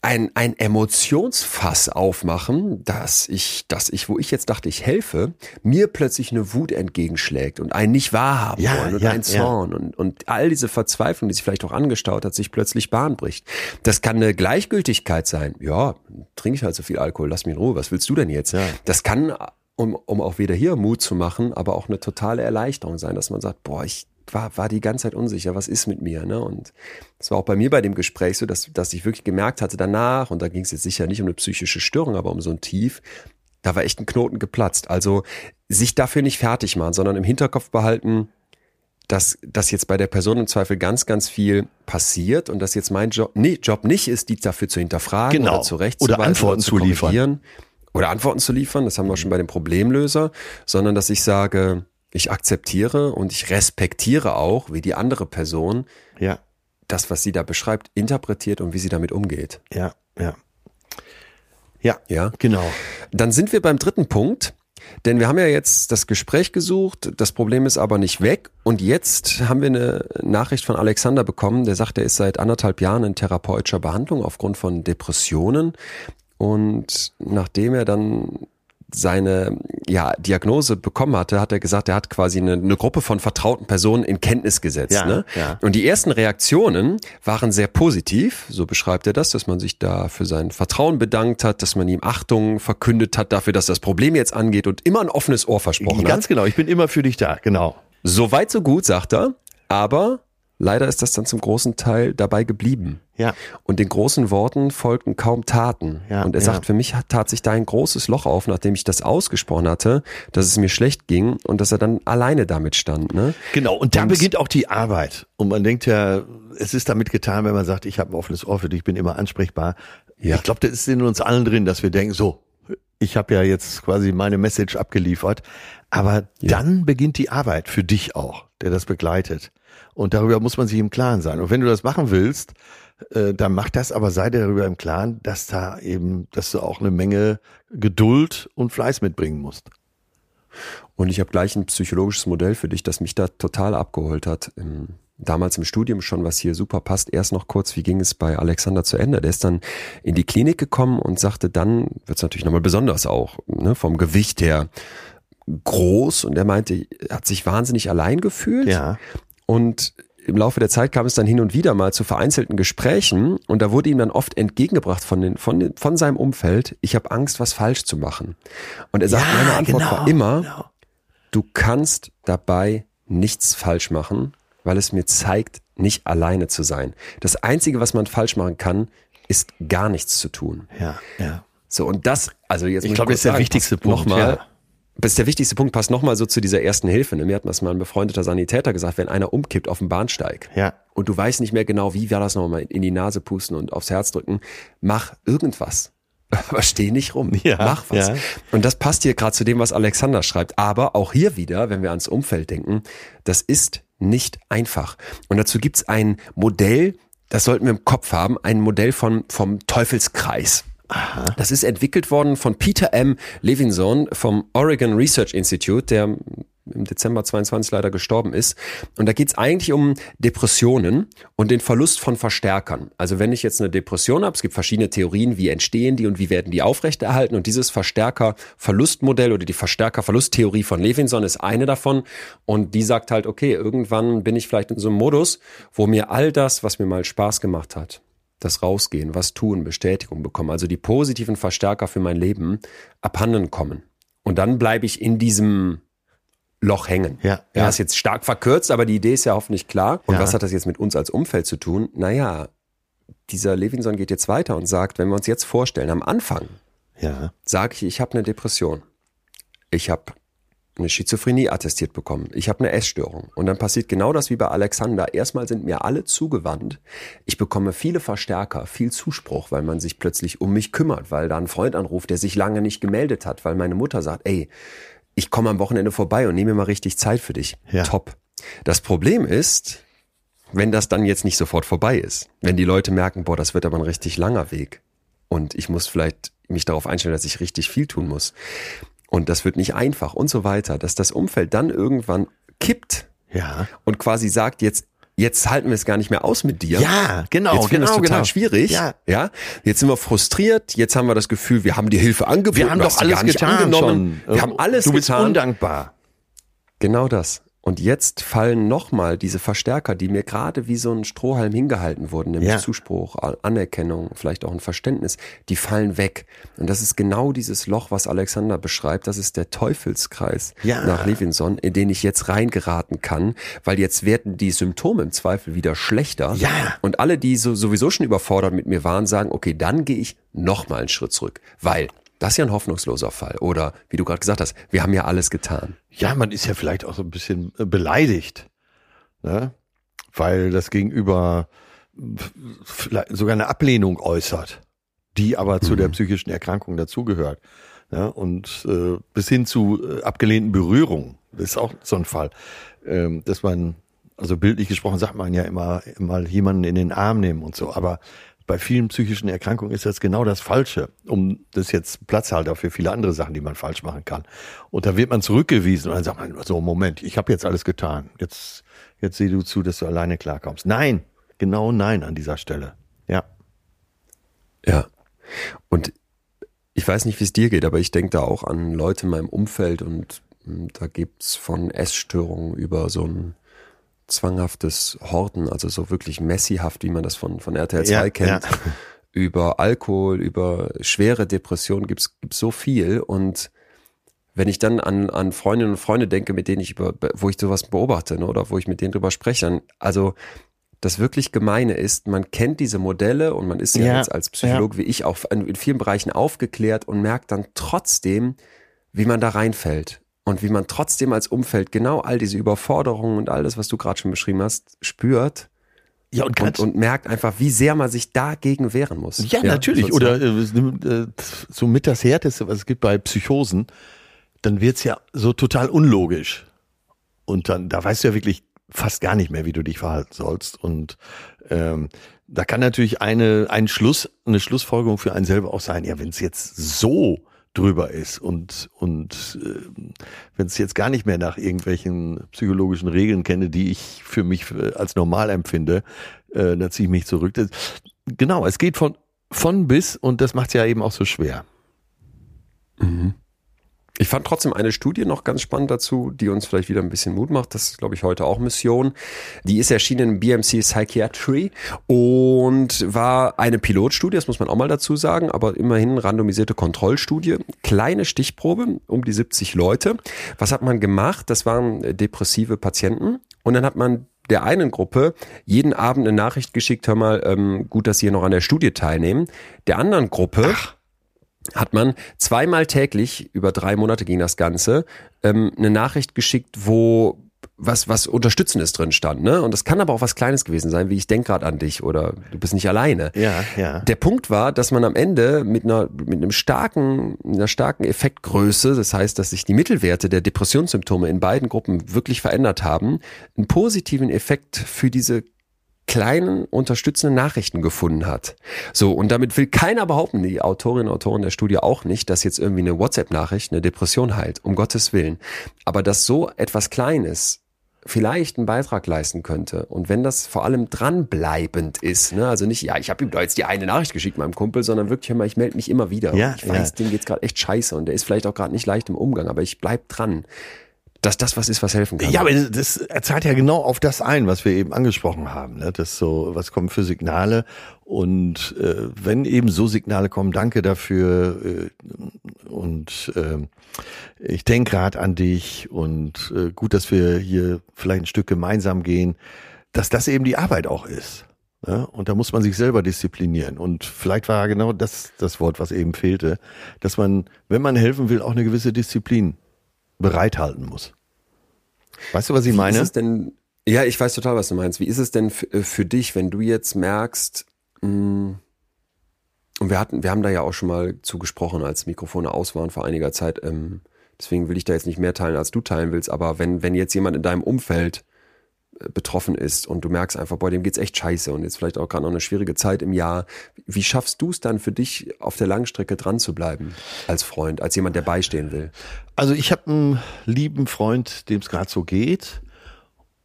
ein, ein Emotionsfass aufmachen, dass ich, dass ich, wo ich jetzt dachte, ich helfe, mir plötzlich eine Wut entgegenschlägt und ein nicht wahrhaben Ja, wollen und ja, ein Zorn und, und all diese Verzweiflung, die sich vielleicht auch angestaut hat, sich plötzlich Bahn bricht. Das kann eine Gleichgültigkeit sein. Ja, trinke ich halt so viel Alkohol, lass mich in Ruhe, was willst du denn jetzt? Ja. Das kann, um, um auch wieder hier Mut zu machen, aber auch eine totale Erleichterung sein, dass man sagt, boah, ich war, war die ganze Zeit unsicher, was ist mit mir? Ne? Und das war auch bei mir bei dem Gespräch so, dass, dass ich wirklich gemerkt hatte danach, und da ging es jetzt sicher nicht um eine psychische Störung, aber um so ein Tief, da war echt ein Knoten geplatzt. Also sich dafür nicht fertig machen, sondern im Hinterkopf behalten, dass, dass jetzt bei der Person im Zweifel ganz, ganz viel passiert und dass jetzt mein Job, nee, Job nicht ist, die dafür zu hinterfragen Genau. oder zurecht Oder Antworten zu liefern. Oder Antworten zu liefern, das haben wir schon bei dem Problemlöser, sondern dass ich sage, ich akzeptiere und ich respektiere auch, wie die andere Person Ja, das, was sie da beschreibt, interpretiert und wie sie damit umgeht. ja, ja. Ja, Ja. genau. Dann sind wir beim dritten Punkt. Denn wir haben ja jetzt das Gespräch gesucht, das Problem ist aber nicht weg. Und jetzt haben wir eine Nachricht von Alexander bekommen, der sagt, er ist seit anderthalb Jahren in therapeutischer Behandlung aufgrund von Depressionen. Und nachdem er dann seine ja, Diagnose bekommen hatte, hat er gesagt, er hat quasi eine, eine Gruppe von vertrauten Personen in Kenntnis gesetzt. Ja, ne? ja. Und die ersten Reaktionen waren sehr positiv, so beschreibt er das, dass man sich da für sein Vertrauen bedankt hat, dass man ihm Achtung verkündet hat dafür, dass das Problem jetzt angeht und immer ein offenes Ohr versprochen hat. Ganz genau, ich bin immer für dich da, genau. So weit, so gut, sagt er, aber leider ist das dann zum großen Teil dabei geblieben. Ja. Und den großen Worten folgten kaum Taten. Ja, und er ja. sagt, für mich tat sich da ein großes Loch auf, nachdem ich das ausgesprochen hatte, dass es mir schlecht ging und dass er dann alleine damit stand. Ne? Genau, und da Und- beginnt auch die Arbeit. Und man denkt ja, es ist damit getan, wenn man sagt, ich habe ein offenes Ohr für dich, ich bin immer ansprechbar. Ja. Ich glaube, das ist in uns allen drin, dass wir denken, so, ich habe ja jetzt quasi meine Message abgeliefert. Aber dann beginnt die Arbeit für dich auch, der das begleitet. Und darüber muss man sich im Klaren sein. Und wenn du das machen willst, äh, dann mach das, aber sei dir darüber im Klaren, dass da eben, dass du auch eine Menge Geduld und Fleiß mitbringen musst. Und ich habe gleich ein psychologisches Modell für dich, das mich da total abgeholt hat. Damals im Studium schon, was hier super passt. Erst noch kurz, wie ging es bei Alexander zu Ende? Der ist dann in die Klinik gekommen und sagte, dann wird es natürlich nochmal besonders auch, ne, vom Gewicht her groß. Und er meinte, er hat sich wahnsinnig allein gefühlt. Ja. Und im Laufe der Zeit kam es dann hin und wieder mal zu vereinzelten Gesprächen und da wurde ihm dann oft entgegengebracht von, den, von, den, von seinem Umfeld, ich habe Angst, was falsch zu machen. Und er sagt, Ja, meine Antwort genau, war immer, genau. du kannst dabei nichts falsch machen, weil es mir zeigt, nicht alleine zu sein. Das Einzige, was man falsch machen kann, ist gar nichts zu tun. Ja, ja. So, und das, also jetzt Ich glaube, das ist der wichtigste Punkt, Nochmal, ja. Das ist der wichtigste Punkt, passt nochmal so zu dieser ersten Hilfe. Ne? Mir hat das mal ein befreundeter Sanitäter gesagt, wenn einer umkippt auf dem Bahnsteig Ja. und du weißt nicht mehr genau, wie war das nochmal in die Nase pusten und aufs Herz drücken, mach irgendwas. Aber steh nicht rum. Ja, mach was. ja. Und das passt hier gerade zu dem, was Alexander schreibt. Aber auch hier wieder, wenn wir ans Umfeld denken, das ist nicht einfach. Und dazu gibt's ein Modell, das sollten wir im Kopf haben, ein Modell von, vom Teufelskreis. Das ist entwickelt worden von Peter M. Levinson vom Oregon Research Institute, der im Dezember 22 leider gestorben ist. Und da geht es eigentlich um Depressionen und den Verlust von Verstärkern. Also wenn ich jetzt eine Depression habe, es gibt verschiedene Theorien, wie entstehen die und wie werden die aufrechterhalten. Und dieses Verstärker-Verlustmodell oder die Verstärker-Verlusttheorie von Levinson ist eine davon. Und die sagt halt, okay, irgendwann bin ich vielleicht in so einem Modus, wo mir all das, was mir mal Spaß gemacht hat, das Rausgehen, was tun, Bestätigung bekommen, also die positiven Verstärker für mein Leben abhanden kommen. Und dann bleibe ich in diesem Loch hängen. Ja, ja. ja. ist jetzt stark verkürzt, aber die Idee ist ja hoffentlich klar. Und Ja. was hat das jetzt mit uns als Umfeld zu tun? Naja, dieser Levinson geht jetzt weiter und sagt, wenn wir uns jetzt vorstellen, am Anfang Ja. sage ich, ich habe eine Depression. Ich habe eine Schizophrenie attestiert bekommen. Ich habe eine Essstörung. Und dann passiert genau das wie bei Alexander. Erstmal sind mir alle zugewandt. Ich bekomme viele Verstärker, viel Zuspruch, weil man sich plötzlich um mich kümmert, weil da ein Freund anruft, der sich lange nicht gemeldet hat, weil meine Mutter sagt, ey, ich komme am Wochenende vorbei und nehme mir mal richtig Zeit für dich. Ja. Top. Das Problem ist, wenn das dann jetzt nicht sofort vorbei ist, wenn die Leute merken, boah, das wird aber ein richtig langer Weg und ich muss vielleicht mich darauf einstellen, dass ich richtig viel tun muss und das wird nicht einfach und so weiter, dass das Umfeld dann irgendwann kippt Ja. und quasi sagt, jetzt jetzt halten wir es gar nicht mehr aus mit dir. Ja, genau, Jetzt genau, es total genau. schwierig. Ja. ja. Jetzt sind wir frustriert. Jetzt haben wir das Gefühl, wir haben dir Hilfe angeboten. Wir haben doch alles getan angenommen. schon. Wir haben alles Du bist getan. undankbar. Genau das. Und jetzt fallen nochmal diese Verstärker, die mir gerade wie so ein Strohhalm hingehalten wurden, nämlich Ja. Zuspruch, Anerkennung, vielleicht auch ein Verständnis, die fallen weg. Und das ist genau dieses Loch, was Alexander beschreibt. Das ist der Teufelskreis Ja. nach Levinson, in den ich jetzt reingeraten kann, weil jetzt werden die Symptome im Zweifel wieder schlechter. Ja. Und alle, die so, sowieso schon überfordert mit mir waren, sagen, okay, dann gehe ich nochmal einen Schritt zurück, weil das ist ja ein hoffnungsloser Fall. Oder wie du gerade gesagt hast, wir haben ja alles getan. Ja, man ist ja vielleicht auch so ein bisschen äh, beleidigt, ne? weil das Gegenüber sogar eine Ablehnung äußert, die aber zu der psychischen Erkrankung dazugehört. Ja, und äh, bis hin zu äh, abgelehnten Berührungen, das ist auch so ein Fall, ähm, dass man, also bildlich gesprochen sagt man ja immer, mal jemanden in den Arm nehmen und so, aber bei vielen psychischen Erkrankungen ist das genau das Falsche, um das jetzt Platzhalter für viele andere Sachen, die man falsch machen kann. Und da wird man zurückgewiesen und dann sagt man, so Moment, ich habe jetzt alles getan. Jetzt, jetzt sieh du zu, dass du alleine klarkommst. Nein, genau nein an dieser Stelle. Ja. Ja. Und ich weiß nicht, wie es dir geht, aber ich denke da auch an Leute in meinem Umfeld und mh, da gibt's von Essstörungen über so ein zwanghaftes Horten, also so wirklich messihaft, wie man das von, von RTL 2 Ja, kennt, ja. über Alkohol, über schwere Depressionen gibt's gibt's so viel. Und wenn ich dann an, an Freundinnen und Freunde denke, mit denen ich über, wo ich sowas beobachte, ne, oder wo ich mit denen drüber spreche, dann, also das wirklich Gemeine ist, man kennt diese Modelle und man ist ja, Ja, jetzt als Psychologe wie ich auch in in vielen Bereichen aufgeklärt und merkt dann trotzdem, wie man da reinfällt und wie man trotzdem als Umfeld genau all diese Überforderungen und all das, was du gerade schon beschrieben hast, spürt Ja, und, und, und merkt einfach, wie sehr man sich dagegen wehren muss. Ja, natürlich. sozusagen. Oder äh, es äh, so mit das Härteste, was es gibt bei Psychosen, dann wird's ja so total unlogisch. Und dann, da weißt du ja wirklich fast gar nicht mehr, wie du dich verhalten sollst. Und ähm, da kann natürlich eine, ein Schluss, eine Schlussfolgerung für einen selber auch sein, ja, wenn es jetzt so drüber ist und, und äh, wenn es jetzt gar nicht mehr nach irgendwelchen psychologischen Regeln kenne, die ich für mich äh, als normal empfinde, äh, dann ziehe ich mich zurück. Das, genau, es geht von, von bis und das macht es ja eben auch so schwer. Ich fand trotzdem eine Studie noch ganz spannend dazu, die uns vielleicht wieder ein bisschen Mut macht. Das ist, glaube ich, heute auch Mission. Die ist erschienen im BMC Psychiatry und war eine Pilotstudie, das muss man auch mal dazu sagen, aber immerhin randomisierte Kontrollstudie. Kleine Stichprobe, um die 70 Leute. Was hat man gemacht? Das waren depressive Patienten und dann hat man der einen Gruppe jeden Abend eine Nachricht geschickt, hör mal, ähm, gut, dass Sie hier noch an der Studie teilnehmen. Der anderen Gruppe hat man zweimal täglich, über drei Monate ging das Ganze, ähm, eine Nachricht geschickt, wo was, was Unterstützendes drin stand, ne? Und das kann aber auch was Kleines gewesen sein, wie ich denk gerade an dich oder du bist nicht alleine. Ja, ja. Der Punkt war, dass man am Ende mit einer, mit einem starken, einer starken Effektgröße, das heißt, dass sich die Mittelwerte der Depressionssymptome in beiden Gruppen wirklich verändert haben, einen positiven Effekt für diese kleinen unterstützenden Nachrichten gefunden hat. So, und damit will keiner behaupten, die Autorinnen und Autoren der Studie auch nicht, dass jetzt irgendwie eine WhatsApp-Nachricht eine Depression heilt, um Gottes Willen. Aber dass so etwas Kleines vielleicht einen Beitrag leisten könnte. Und wenn das vor allem dranbleibend ist, ne? also nicht, ja, ich habe ihm da jetzt die eine Nachricht geschickt meinem Kumpel, sondern wirklich, mal, ich melde mich immer wieder. Ja, ich weiß, ja. dem geht's gerade echt scheiße und der ist vielleicht auch gerade nicht leicht im Umgang, aber ich bleib dran. Dass das was ist, was helfen kann. Ja, aber das zahlt ja genau auf das ein, was wir eben angesprochen haben. Ne? Das so, was kommen für Signale und äh, wenn eben so Signale kommen, danke dafür äh, und äh, ich denke gerade an dich und äh, gut, dass wir hier vielleicht ein Stück gemeinsam gehen, dass das eben die Arbeit auch ist. Ne? Und da muss man sich selber disziplinieren. Und vielleicht war genau das das Wort, was eben fehlte, dass man, wenn man helfen will, auch eine gewisse Disziplin bereithalten muss. Weißt du, was ich Wie meine? ist es denn, ja, ich weiß total, was du meinst. Wie ist es denn für, für dich, wenn du jetzt merkst, mh, und wir hatten, wir haben da ja auch schon mal zugesprochen, als Mikrofone aus waren vor einiger Zeit, ähm, deswegen will ich da jetzt nicht mehr teilen, als du teilen willst, aber wenn, wenn jetzt jemand in deinem Umfeld äh, betroffen ist und du merkst einfach, boah, dem geht's echt scheiße und jetzt vielleicht auch gerade noch eine schwierige Zeit im Jahr, wie schaffst du es dann für dich auf der Langstrecke dran zu bleiben als Freund, als jemand, der beistehen will? Also ich habe einen lieben Freund, dem es gerade so geht.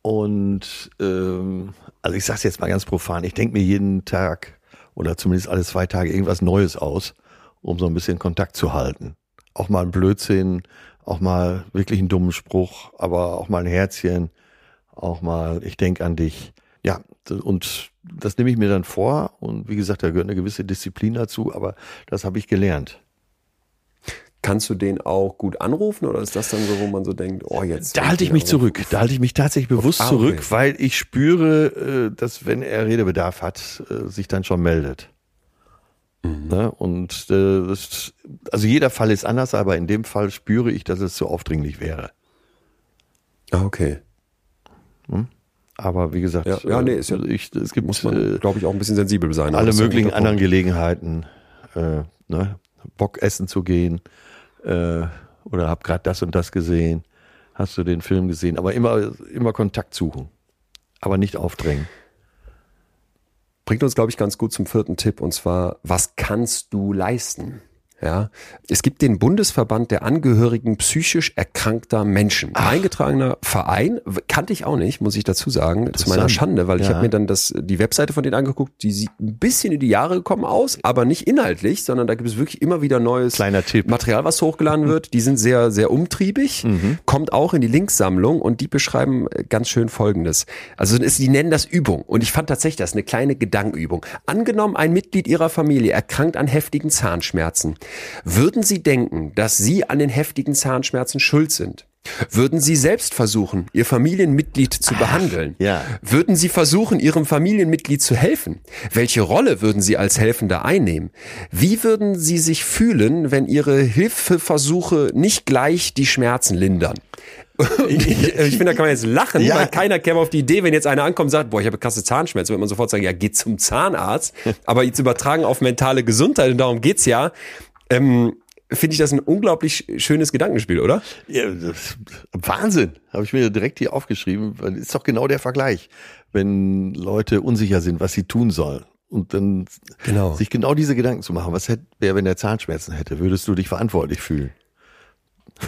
Und ähm, also ich sag's jetzt mal ganz profan, ich denke mir jeden Tag oder zumindest alle zwei Tage irgendwas Neues aus, um so ein bisschen Kontakt zu halten. Auch mal ein Blödsinn, auch mal wirklich einen dummen Spruch, aber auch mal ein Herzchen, auch mal, ich denk an dich. Ja, und das nehme ich mir dann vor. Und wie gesagt, da gehört eine gewisse Disziplin dazu, aber das habe ich gelernt. Kannst du den auch gut anrufen oder ist das dann so, wo man so denkt, oh jetzt. Da halte ich mich zurück. Da halte ich mich tatsächlich bewusst Ah, zurück, weil ich spüre, äh, dass wenn er Redebedarf hat, äh, sich dann schon meldet. Mhm. Ne? Und äh, das, also jeder Fall ist anders, aber in dem Fall spüre ich, dass es zu aufdringlich wäre. Ah, okay. Aber wie gesagt, Ja, ja, nee, ist ja- äh, ich, es gibt Muss man, glaube ich, auch ein bisschen sensibel sein. alle ein möglichen anderen. Gelegenheiten, äh, ne? Bock essen zu gehen äh, oder hab gerade das und das gesehen, hast du den Film gesehen, aber immer immer Kontakt suchen, aber nicht aufdrängen. Bringt uns, glaube ich, ganz gut zum vierten Tipp und zwar, was kannst du leisten? Ja, es gibt den Bundesverband der Angehörigen psychisch erkrankter Menschen. Ein eingetragener Verein, kannte ich auch nicht, muss ich dazu sagen, zu meiner. Schande, weil ich Ja. habe mir dann das, die Webseite von denen angeguckt, die sieht ein bisschen in die Jahre gekommen aus, aber nicht inhaltlich, sondern da gibt es wirklich immer wieder neues. Material, was hochgeladen wird. Die sind sehr, sehr umtriebig, kommt auch in die Linksammlung und die beschreiben äh, ganz schön Folgendes. Also es- die nennen das Übung und ich fand tatsächlich das eine kleine Gedankenübung. Angenommen, ein Mitglied ihrer Familie erkrankt an heftigen Zahnschmerzen. Würden Sie denken, dass Sie an den heftigen Zahnschmerzen schuld sind? Würden Sie selbst versuchen, Ihr Familienmitglied zu behandeln? ja. Würden Sie versuchen, Ihrem Familienmitglied zu helfen? Welche Rolle würden Sie als Helfender einnehmen? Wie würden Sie sich fühlen, wenn Ihre Hilfeversuche nicht gleich die Schmerzen lindern? ich ich finde, da kann man jetzt lachen, Ja. weil keiner käme auf die Idee, wenn jetzt einer ankommt und sagt, boah, ich habe krasse Zahnschmerzen, wird man sofort sagen, ja, geht zum Zahnarzt. Aber jetzt übertragen auf mentale Gesundheit und darum geht's ja. Ähm, Finde ich das ein unglaublich schönes Gedankenspiel, oder? Ja, das, Wahnsinn, habe ich mir direkt hier aufgeschrieben, weil ist doch genau der Vergleich, wenn Leute unsicher sind, was sie tun sollen. Und dann Genau. sich genau diese Gedanken zu machen, was hätte, wer, wenn der Zahnschmerzen hätte, würdest du dich verantwortlich fühlen?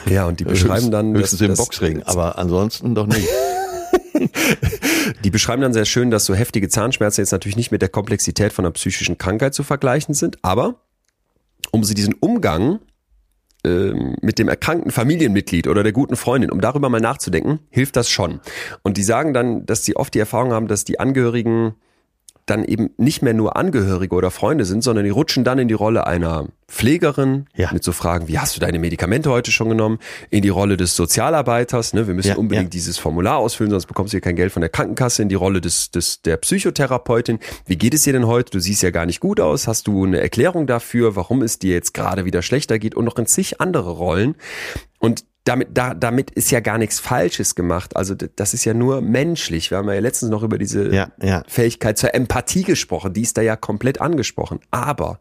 Ja, und die beschreiben dann, höchstens dass- im dass- Boxring, aber ansonsten doch nicht. Die beschreiben dann sehr schön, dass so heftige Zahnschmerzen jetzt natürlich nicht mit der Komplexität von einer psychischen Krankheit zu vergleichen sind, aber um sie diesen Umgang ähm, mit dem erkrankten Familienmitglied oder der guten Freundin, um darüber mal nachzudenken, hilft das schon. Und die sagen dann, dass sie oft die Erfahrung haben, dass die Angehörigen dann eben nicht mehr nur Angehörige oder Freunde sind, sondern die rutschen dann in die Rolle einer Pflegerin Ja. mit so Fragen, wie hast du deine Medikamente heute schon genommen, in die Rolle des Sozialarbeiters, ne, wir müssen Ja, unbedingt ja. dieses Formular ausfüllen, sonst bekommst du hier kein Geld von der Krankenkasse, in die Rolle des, des der Psychotherapeutin. Wie geht es dir denn heute? Du siehst ja gar nicht gut aus. Hast du eine Erklärung dafür, warum es dir jetzt gerade wieder schlechter geht und noch in zig andere Rollen? Und damit, da, damit ist ja gar nichts Falsches gemacht. Also das ist ja nur menschlich. Wir haben ja letztens noch über diese Ja, ja. Fähigkeit zur Empathie gesprochen. Die ist da ja komplett angesprochen. Aber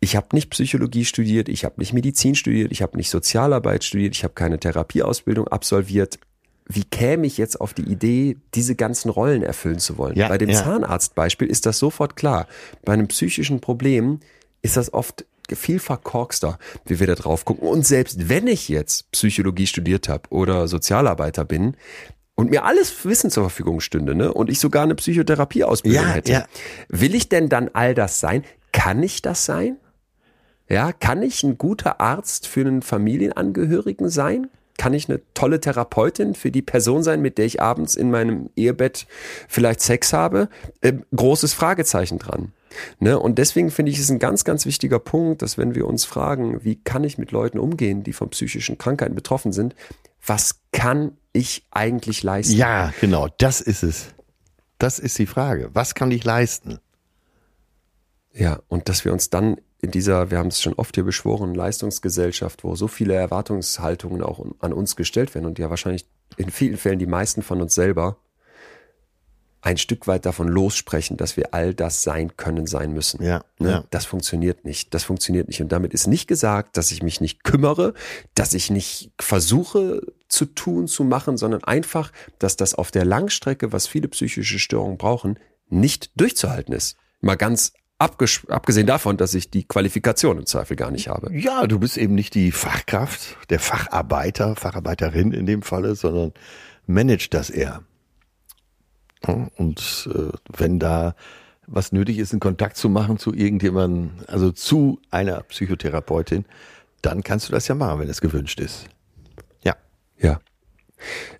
ich habe nicht Psychologie studiert, ich habe nicht Medizin studiert, ich habe nicht Sozialarbeit studiert, ich habe keine Therapieausbildung absolviert. Wie käme ich jetzt auf die Idee, diese ganzen Rollen erfüllen zu wollen? Ja, Bei dem. Zahnarztbeispiel ist das sofort klar. Bei einem psychischen Problem ist das oft viel verkorkster, wie wir da drauf gucken. Und selbst wenn ich jetzt Psychologie studiert habe oder Sozialarbeiter bin und mir alles Wissen zur Verfügung stünde, ne, und ich sogar eine Psychotherapieausbildung Ja, hätte, ja. will ich denn dann all das sein? Kann ich das sein? Ja, kann ich ein guter Arzt für einen Familienangehörigen sein? Kann ich eine tolle Therapeutin für die Person sein, mit der ich abends in meinem Ehebett vielleicht Sex habe? Ähm, großes Fragezeichen dran. Ne? Und deswegen finde ich es ein ganz, ganz wichtiger Punkt, dass wenn wir uns fragen, wie kann ich mit Leuten umgehen, die von psychischen Krankheiten betroffen sind, was kann ich eigentlich leisten? Ja, genau, das ist es. Das ist die Frage. Was kann ich leisten? Ja, und dass wir uns dann in dieser, wir haben es schon oft hier beschworen, Leistungsgesellschaft, wo so viele Erwartungshaltungen auch an uns gestellt werden und ja wahrscheinlich in vielen Fällen die meisten von uns selber ein Stück weit davon lossprechen, dass wir all das sein können, sein müssen. Ja, Ne? ja. Das funktioniert nicht. Das funktioniert nicht. Und damit ist nicht gesagt, dass ich mich nicht kümmere, dass ich nicht versuche zu tun, zu machen, sondern einfach, dass das auf der Langstrecke, was viele psychische Störungen brauchen, nicht durchzuhalten ist. Mal ganz abges- abgesehen davon, dass ich die Qualifikation im Zweifel gar nicht habe. Ja, du bist eben nicht die Fachkraft, der Facharbeiter, Facharbeiterin in dem Falle, sondern managt das eher. Und äh, wenn da was nötig ist, einen Kontakt zu machen zu irgendjemandem, also zu einer Psychotherapeutin, dann kannst du das ja machen, wenn es gewünscht ist. Ja. Ja.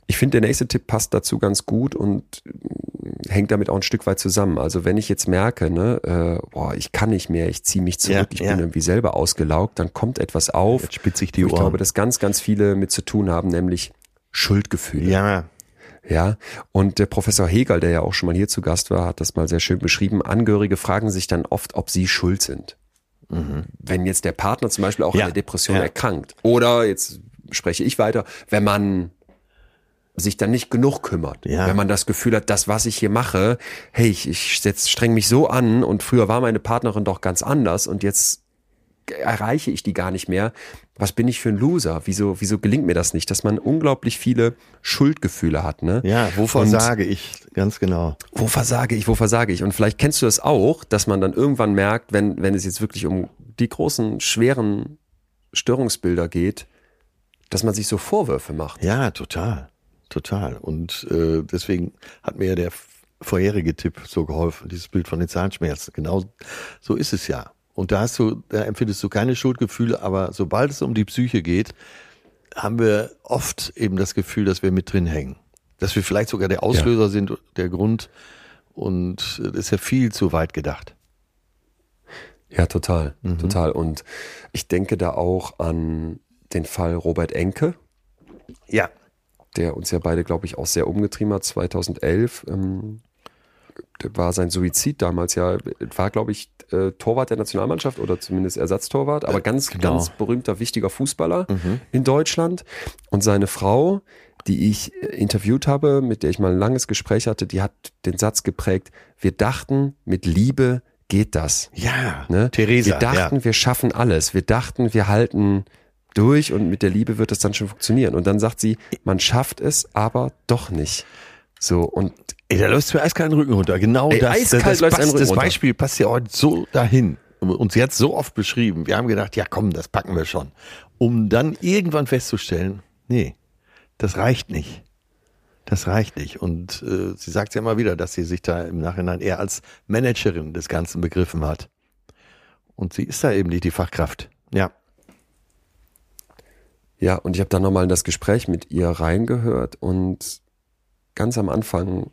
Ich finde, der nächste Tipp passt dazu ganz gut und äh, hängt damit auch ein Stück weit zusammen. Also wenn ich jetzt merke, ne, äh, boah, ich kann nicht mehr, ich ziehe mich zurück, Ja, ich ja. bin irgendwie selber ausgelaugt, dann kommt etwas auf. Jetzt spitze ich die wo ich Ohren. glaube, dass ganz, ganz viele mit zu tun haben, nämlich Schuldgefühle. Ja, Ja, und der Professor Hegel, der ja auch schon mal hier zu Gast war, hat das mal sehr schön beschrieben. Angehörige fragen sich dann oft, ob sie schuld sind. Wenn jetzt der Partner zum Beispiel auch Mhm. Ja, an der Depression ja. erkrankt. Oder, jetzt spreche ich weiter, wenn man sich dann nicht genug kümmert. Ja. Wenn man das Gefühl hat, das, was ich hier mache, hey, ich, ich setz, streng mich so an und früher war meine Partnerin doch ganz anders und jetzt erreiche ich die gar nicht mehr. Was bin ich für ein Loser? Wieso, wieso gelingt mir das nicht? Dass man unglaublich viele Schuldgefühle hat, ne? ja, wovor Und- sage ich ganz genau? wo versage ich, wo versage ich? Und vielleicht kennst du das auch, dass man dann irgendwann merkt, wenn, wenn es jetzt wirklich um die großen, schweren Störungsbilder geht, dass man sich so Vorwürfe macht. Ja, total, total. Und äh, deswegen hat mir ja der vorherige Tipp so geholfen, dieses Bild von den Zahnschmerzen. Genau so ist es ja. Und da hast du, da empfindest du keine Schuldgefühle, aber sobald es um die Psyche geht, haben wir oft eben das Gefühl, dass wir mit drin hängen. Dass wir vielleicht sogar der Auslöser sind, der Grund. Und das ist ja viel zu weit gedacht. Ja, total, total. Und ich denke da auch an den Fall Robert Enke, Ja. der uns ja beide, glaube ich, auch sehr umgetrieben hat, 2011. Ähm, war sein Suizid damals ja, war, glaube ich, äh, Torwart der Nationalmannschaft oder zumindest Ersatztorwart, aber ganz, genau. ganz berühmter, wichtiger Fußballer in Deutschland. Und seine Frau, die ich äh, interviewt habe, mit der ich mal ein langes Gespräch hatte, die hat den Satz geprägt, wir dachten, mit Liebe geht das. Ja, Ne? Theresa. Wir dachten, ja. wir schaffen alles. Wir dachten, wir halten durch und mit der Liebe wird es dann schon funktionieren. Und dann sagt sie, man schafft es, aber doch nicht. So, und Ey, da läuft mir eiskalt den Rücken runter. Genau Ey, das, das, das, Rücken das runter. Beispiel passt ja heute so dahin. Und sie hat so oft beschrieben. Wir haben gedacht, ja komm, das packen wir schon. Um dann irgendwann festzustellen, nee, das reicht nicht. Das reicht nicht. Und äh, sie sagt ja immer wieder, dass sie sich da im Nachhinein eher als Managerin des Ganzen begriffen hat. Und sie ist da eben nicht die Fachkraft. Ja. ja, und ich habe dann nochmal in das Gespräch mit ihr reingehört und ganz am Anfang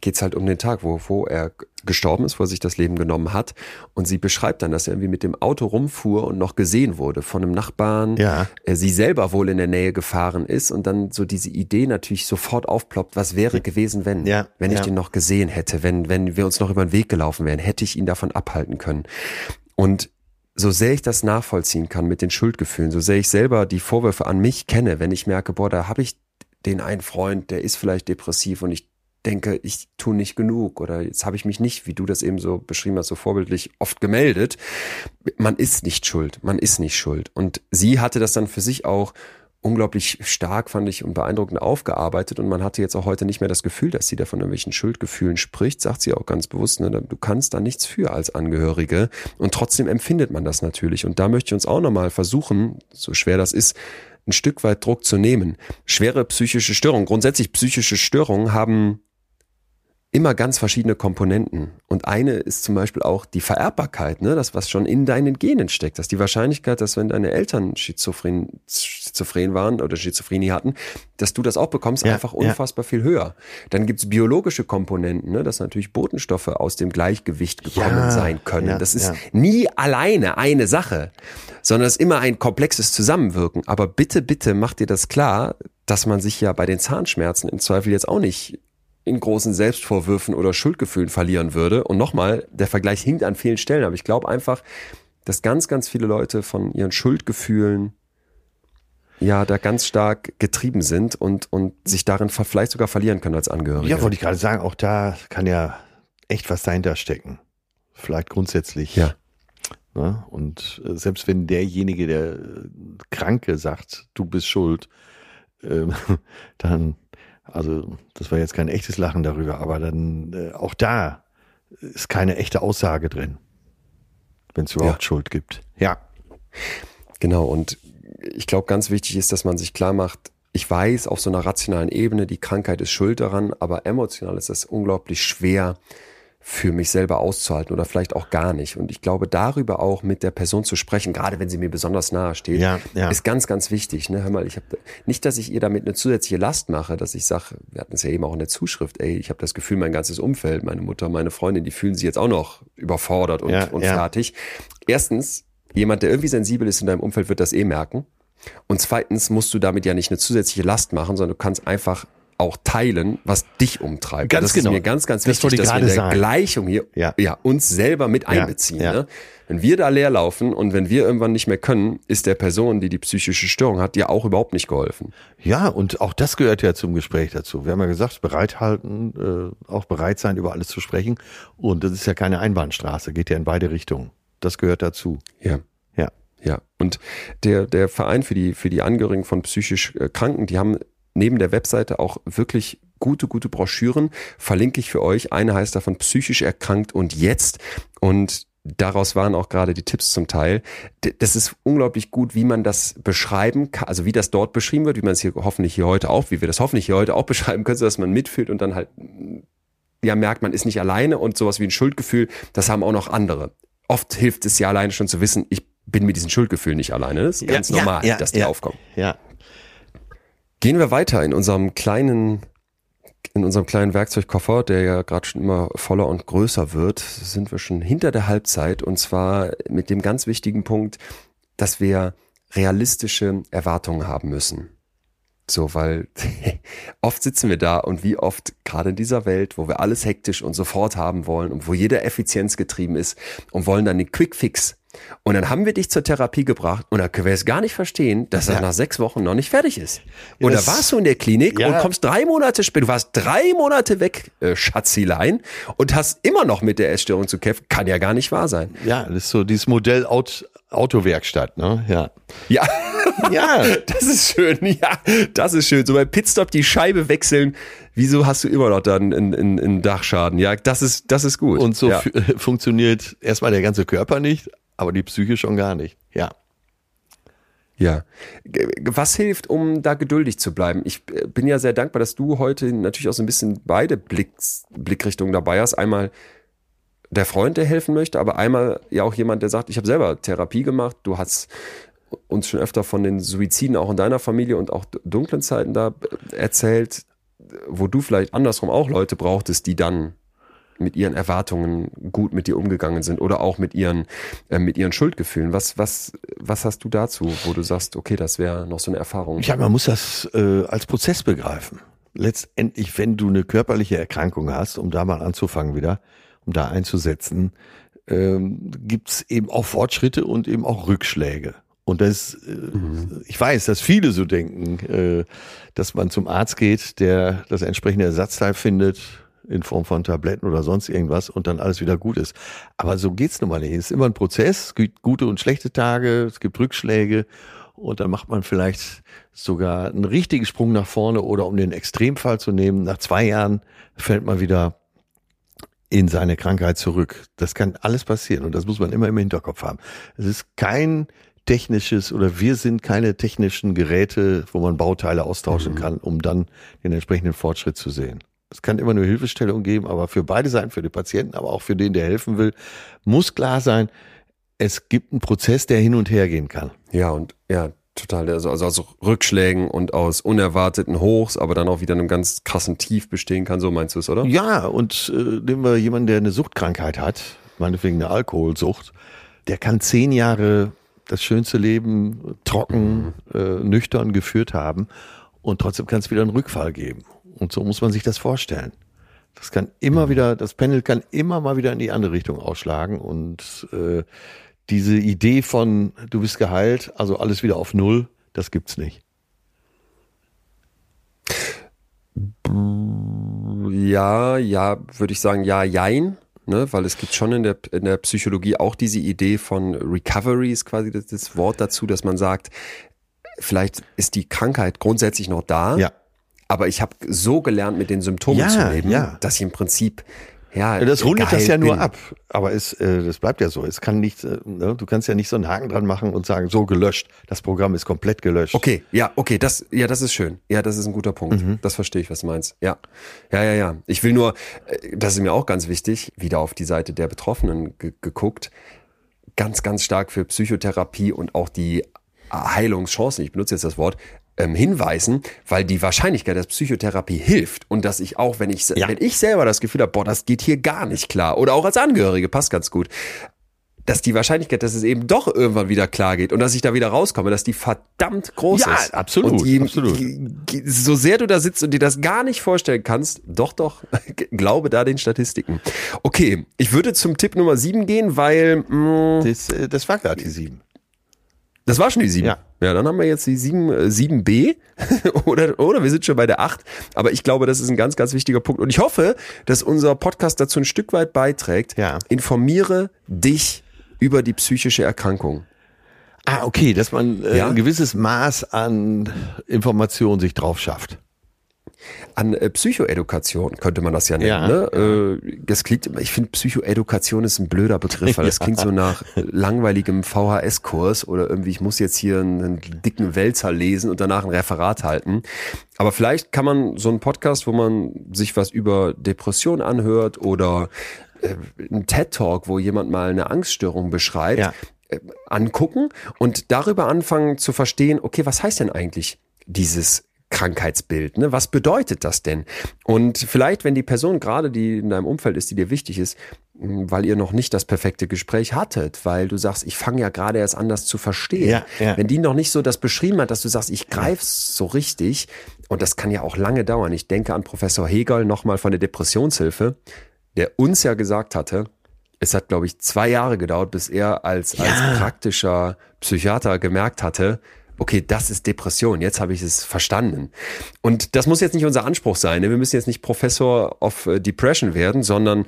geht's halt um den Tag, wo, wo er gestorben ist, wo er sich das Leben genommen hat. Und sie beschreibt dann, dass er irgendwie mit dem Auto rumfuhr und noch gesehen wurde von einem Nachbarn. Ja. äh, sie selber wohl in der Nähe gefahren ist und dann so diese Idee natürlich sofort aufploppt, was wäre gewesen, wenn, Ja, wenn ich ja. den noch gesehen hätte, wenn, wenn wir uns noch über den Weg gelaufen wären, hätte ich ihn davon abhalten können. Und so sehr ich das nachvollziehen kann mit den Schuldgefühlen, so sehr ich selber die Vorwürfe an mich kenne, wenn ich merke, boah, da habe ich den einen Freund, der ist vielleicht depressiv und ich denke, ich tue nicht genug oder jetzt habe ich mich nicht, wie du das eben so beschrieben hast, so vorbildlich oft gemeldet. Man ist nicht schuld, man ist nicht schuld. Und sie hatte das dann für sich auch unglaublich stark, fand ich, und beeindruckend aufgearbeitet. Und man hatte jetzt auch heute nicht mehr das Gefühl, dass sie da von irgendwelchen Schuldgefühlen spricht, sagt sie auch ganz bewusst, ne, du kannst da nichts für als Angehörige. Und trotzdem empfindet man das natürlich. Und da möchte ich uns auch nochmal versuchen, so schwer das ist, ein Stück weit Druck zu nehmen. Schwere psychische Störungen, grundsätzlich psychische Störungen haben immer ganz verschiedene Komponenten. Und eine ist zum Beispiel auch die Vererbbarkeit, ne? das, was schon in deinen Genen steckt. Dass die Wahrscheinlichkeit, dass wenn deine Eltern Schizophren, Schizophren waren oder Schizophrenie hatten, dass du das auch bekommst, ja, einfach unfassbar ja. viel höher. Dann gibt's biologische Komponenten, ne? dass natürlich Botenstoffe aus dem Gleichgewicht gekommen ja, sein können. das ist nie alleine eine Sache, sondern es ist immer ein komplexes Zusammenwirken. Aber bitte, bitte mach dir das klar, dass man sich ja bei den Zahnschmerzen im Zweifel jetzt auch nicht in großen Selbstvorwürfen oder Schuldgefühlen verlieren würde. Und nochmal, der Vergleich hinkt an vielen Stellen, aber ich glaube einfach, dass ganz, ganz viele Leute von ihren Schuldgefühlen ja da ganz stark getrieben sind und, und sich darin vielleicht sogar verlieren können als Angehörige. Ja, wollte ich gerade sagen, auch da kann ja echt was dahinter stecken. Vielleicht grundsätzlich. Ja. Ne? Und äh, selbst wenn derjenige, der äh, Kranke sagt, du bist schuld, äh, dann also das war jetzt kein echtes Lachen darüber, aber dann äh, auch da ist keine echte Aussage drin, wenn es überhaupt ja. Schuld gibt. Ja. Genau, und ich glaube, ganz wichtig ist, dass man sich klar macht, ich weiß auf so einer rationalen Ebene, die Krankheit ist schuld daran, aber emotional ist das unglaublich schwer, für mich selber auszuhalten oder vielleicht auch gar nicht. Und ich glaube, darüber auch mit der Person zu sprechen, gerade wenn sie mir besonders nahe steht, ja, ja. ist ganz, ganz wichtig. Ne? Hör mal, ich habe nicht, dass ich ihr damit eine zusätzliche Last mache, dass ich sage, wir hatten es ja eben auch in der Zuschrift, ey, ich habe das Gefühl, mein ganzes Umfeld, meine Mutter, meine Freundin, die fühlen sich jetzt auch noch überfordert und, ja, und fertig. Erstens, jemand, der irgendwie sensibel ist in deinem Umfeld, wird das eh merken. Und zweitens musst du damit ja nicht eine zusätzliche Last machen, sondern du kannst einfach auch teilen, was dich umtreibt. Ganz das genau. ist mir ganz, ganz wichtig, das dass wir in der sagen. Gleichung hier ja. ja. uns selber mit einbeziehen. Ja, ja. Ne? Wenn wir da leer laufen und wenn wir irgendwann nicht mehr können, ist der Person, die die psychische Störung hat, ja auch überhaupt nicht geholfen. Ja, und auch das gehört ja zum Gespräch dazu. Wir haben ja gesagt, bereithalten, äh, auch bereit sein, über alles zu sprechen. Und das ist ja keine Einbahnstraße, geht ja in beide Richtungen. Das gehört dazu. Ja. Ja. Ja. Und der, der Verein für die, für die Angehörigen von psychisch äh, Kranken, die haben neben der Webseite auch wirklich gute, gute Broschüren. Verlinke ich für euch. Eine heißt davon psychisch erkrankt und jetzt. Und daraus waren auch gerade die Tipps zum Teil. Das ist unglaublich gut, wie man das beschreiben kann, also wie das dort beschrieben wird, wie man es hier hoffentlich hier heute auch, wie wir das hoffentlich hier heute auch beschreiben können, so dass man mitfühlt und dann halt ja merkt, man ist nicht alleine und sowas wie ein Schuldgefühl, das haben auch noch andere. Oft hilft es ja alleine schon zu wissen, ich bin mit diesem Schuldgefühl nicht alleine. Das ist ganz ja, normal, ja, dass die aufkommen. Ja, Gehen wir weiter in unserem kleinen in unserem kleinen Werkzeugkoffer, der ja gerade schon immer voller und größer wird, sind wir schon hinter der Halbzeit und zwar mit dem ganz wichtigen Punkt, dass wir realistische Erwartungen haben müssen. So, weil oft sitzen wir da und wie oft, gerade in dieser Welt, wo wir alles hektisch und sofort haben wollen und wo jeder Effizienz getrieben ist und wollen dann den Quickfix und dann haben wir dich zur Therapie gebracht und dann können wir es gar nicht verstehen, dass ja. er nach sechs Wochen noch nicht fertig ist. Und da warst du in der Klinik ja. und kommst drei Monate später, du warst drei Monate weg, äh, Schatzilein, und hast immer noch mit der Essstörung zu kämpfen. Kann ja gar nicht wahr sein. Ja, das ist so dieses Modell Aut Autowerkstatt, ne? Ja. Ja. ja. Das ist schön. Ja, das ist schön. So bei Pitstop die Scheibe wechseln. Wieso hast du immer noch dann einen Dachschaden? Ja, das ist, das ist gut. Und so ja. funktioniert erstmal der ganze Körper nicht, aber die Psyche schon gar nicht. Ja. Ja. Was hilft, um da geduldig zu bleiben? Ich äh, bin ja sehr dankbar, dass du heute natürlich auch so ein bisschen beide Blicks, Blickrichtungen dabei hast. Einmal der Freund, der helfen möchte, aber einmal ja auch jemand, der sagt, ich habe selber Therapie gemacht, du hast uns schon öfter von den Suiziden auch in deiner Familie und auch dunklen Zeiten da äh, erzählt, wo du vielleicht andersrum auch Leute brauchtest, die dann mit ihren Erwartungen gut mit dir umgegangen sind oder auch mit ihren, äh, mit ihren Schuldgefühlen. Was, was, was hast du dazu, wo du sagst, okay, das wäre noch so eine Erfahrung? Ja, man muss das äh, als Prozess begreifen. Letztendlich, wenn du eine körperliche Erkrankung hast, um da mal anzufangen wieder, um da einzusetzen, ähm, gibt's eben auch Fortschritte und eben auch Rückschläge. Und das, äh, mhm. ich weiß, dass viele so denken, äh, dass man zum Arzt geht, der das entsprechende Ersatzteil findet in Form von Tabletten oder sonst irgendwas und dann alles wieder gut ist. Aber so geht's nun mal nicht. Es ist immer ein Prozess. Es gibt gute und schlechte Tage, es gibt Rückschläge und dann macht man vielleicht sogar einen richtigen Sprung nach vorne oder um den Extremfall zu nehmen, nach zwei Jahren fällt man wieder in seine Krankheit zurück. Das kann alles passieren und das muss man immer im Hinterkopf haben. Es ist kein technisches oder wir sind keine technischen Geräte, wo man Bauteile austauschen mhm. kann, um dann den entsprechenden Fortschritt zu sehen. Es kann immer nur Hilfestellung geben, aber für beide Seiten, für den Patienten, aber auch für den, der helfen will, muss klar sein, es gibt einen Prozess, der hin und her gehen kann. Ja, und ja, total. Also, also aus Rückschlägen und aus unerwarteten Hochs, aber dann auch wieder einem ganz krassen Tief bestehen kann, so meinst du es, oder? Ja, und äh, nehmen wir jemanden, der eine Suchtkrankheit hat, meinetwegen eine Alkoholsucht, der kann zehn Jahre das schönste Leben trocken, mhm. äh, nüchtern geführt haben und trotzdem kann es wieder einen Rückfall geben. Und so muss man sich das vorstellen. Das kann immer wieder, das Pendel kann immer mal wieder in die andere Richtung ausschlagen und äh, diese Idee von du bist geheilt, also alles wieder auf Null, das gibt's nicht. Ja, ja, würde ich sagen, ja, jein. Ne, weil es gibt schon in der, in der Psychologie auch diese Idee von Recovery ist quasi das, das Wort dazu, dass man sagt, vielleicht ist die Krankheit grundsätzlich noch da, ja. Aber ich habe so gelernt, mit den Symptomen ja, zu leben, ja. dass ich im Prinzip ja, das rundet das ja nur bin. ab, aber es, äh, das bleibt ja so. Es kann nicht, äh, ne? du kannst ja nicht so einen Haken dran machen und sagen, so gelöscht. Das Programm ist komplett gelöscht. Okay, ja, okay, das, ja, das ist schön. Ja, das ist ein guter Punkt. Mhm. Das verstehe ich, was du meinst. Ja, ja, ja, ja. Ich will nur, äh, das ist mir auch ganz wichtig, wieder auf die Seite der Betroffenen geguckt. Ganz, ganz stark für Psychotherapie und auch die Heilungschancen, ich benutze jetzt das Wort, ähm, hinweisen, weil die Wahrscheinlichkeit, dass Psychotherapie hilft und dass ich auch, wenn ich, ja. wenn ich selber das Gefühl habe, boah, das geht hier gar nicht klar oder auch als Angehörige, passt ganz gut, dass die Wahrscheinlichkeit, dass es eben doch irgendwann wieder klar geht und dass ich da wieder rauskomme, dass die verdammt groß ja, ist. Ja, absolut. Und die, absolut. so sehr du da sitzt und dir das gar nicht vorstellen kannst, doch, doch, glaube da den Statistiken. Okay, ich würde zum Tipp Nummer sieben gehen, weil mh, das, äh, das war gerade die sieben. Das war schon die 7. Ja. Ja, dann haben wir jetzt die 7, äh, 7b oder, oder wir sind schon bei der 8. Aber ich glaube, das ist ein ganz, ganz wichtiger Punkt. Und ich hoffe, dass unser Podcast dazu ein Stück weit beiträgt. Ja. Informiere dich über die psychische Erkrankung. Ah, okay, dass man äh, ja? ein gewisses Maß an Information sich drauf schafft an äh, Psychoedukation könnte man das ja nennen. Ja, ne? Äh, das klingt, ich finde Psychoedukation ist ein blöder Begriff, weil das klingt so nach langweiligem VHS-Kurs oder irgendwie, ich muss jetzt hier einen, einen dicken Wälzer lesen und danach ein Referat halten. Aber vielleicht kann man so einen Podcast, wo man sich was über Depression anhört oder äh, ein TED-Talk, wo jemand mal eine Angststörung beschreibt, ja. äh, angucken und darüber anfangen zu verstehen, okay, was heißt denn eigentlich dieses Krankheitsbild. Ne? Was bedeutet das denn? Und vielleicht, wenn die Person gerade, die in deinem Umfeld ist, die dir wichtig ist, hm, weil ihr noch nicht das perfekte Gespräch hattet, weil du sagst, ich fange ja gerade erst an, das zu verstehen. Ja, ja. Wenn die noch nicht so das beschrieben hat, dass du sagst, ich greife so richtig, und das kann ja auch lange dauern. Ich denke an Professor Hegel nochmal von der Depressionshilfe, der uns ja gesagt hatte, es hat, glaube ich, zwei Jahre gedauert, bis er als, ja. als praktischer Psychiater gemerkt hatte, okay, das ist Depression, jetzt habe ich es verstanden. Und das muss jetzt nicht unser Anspruch sein. Ne? Wir müssen jetzt nicht Professor of äh, Depression werden, sondern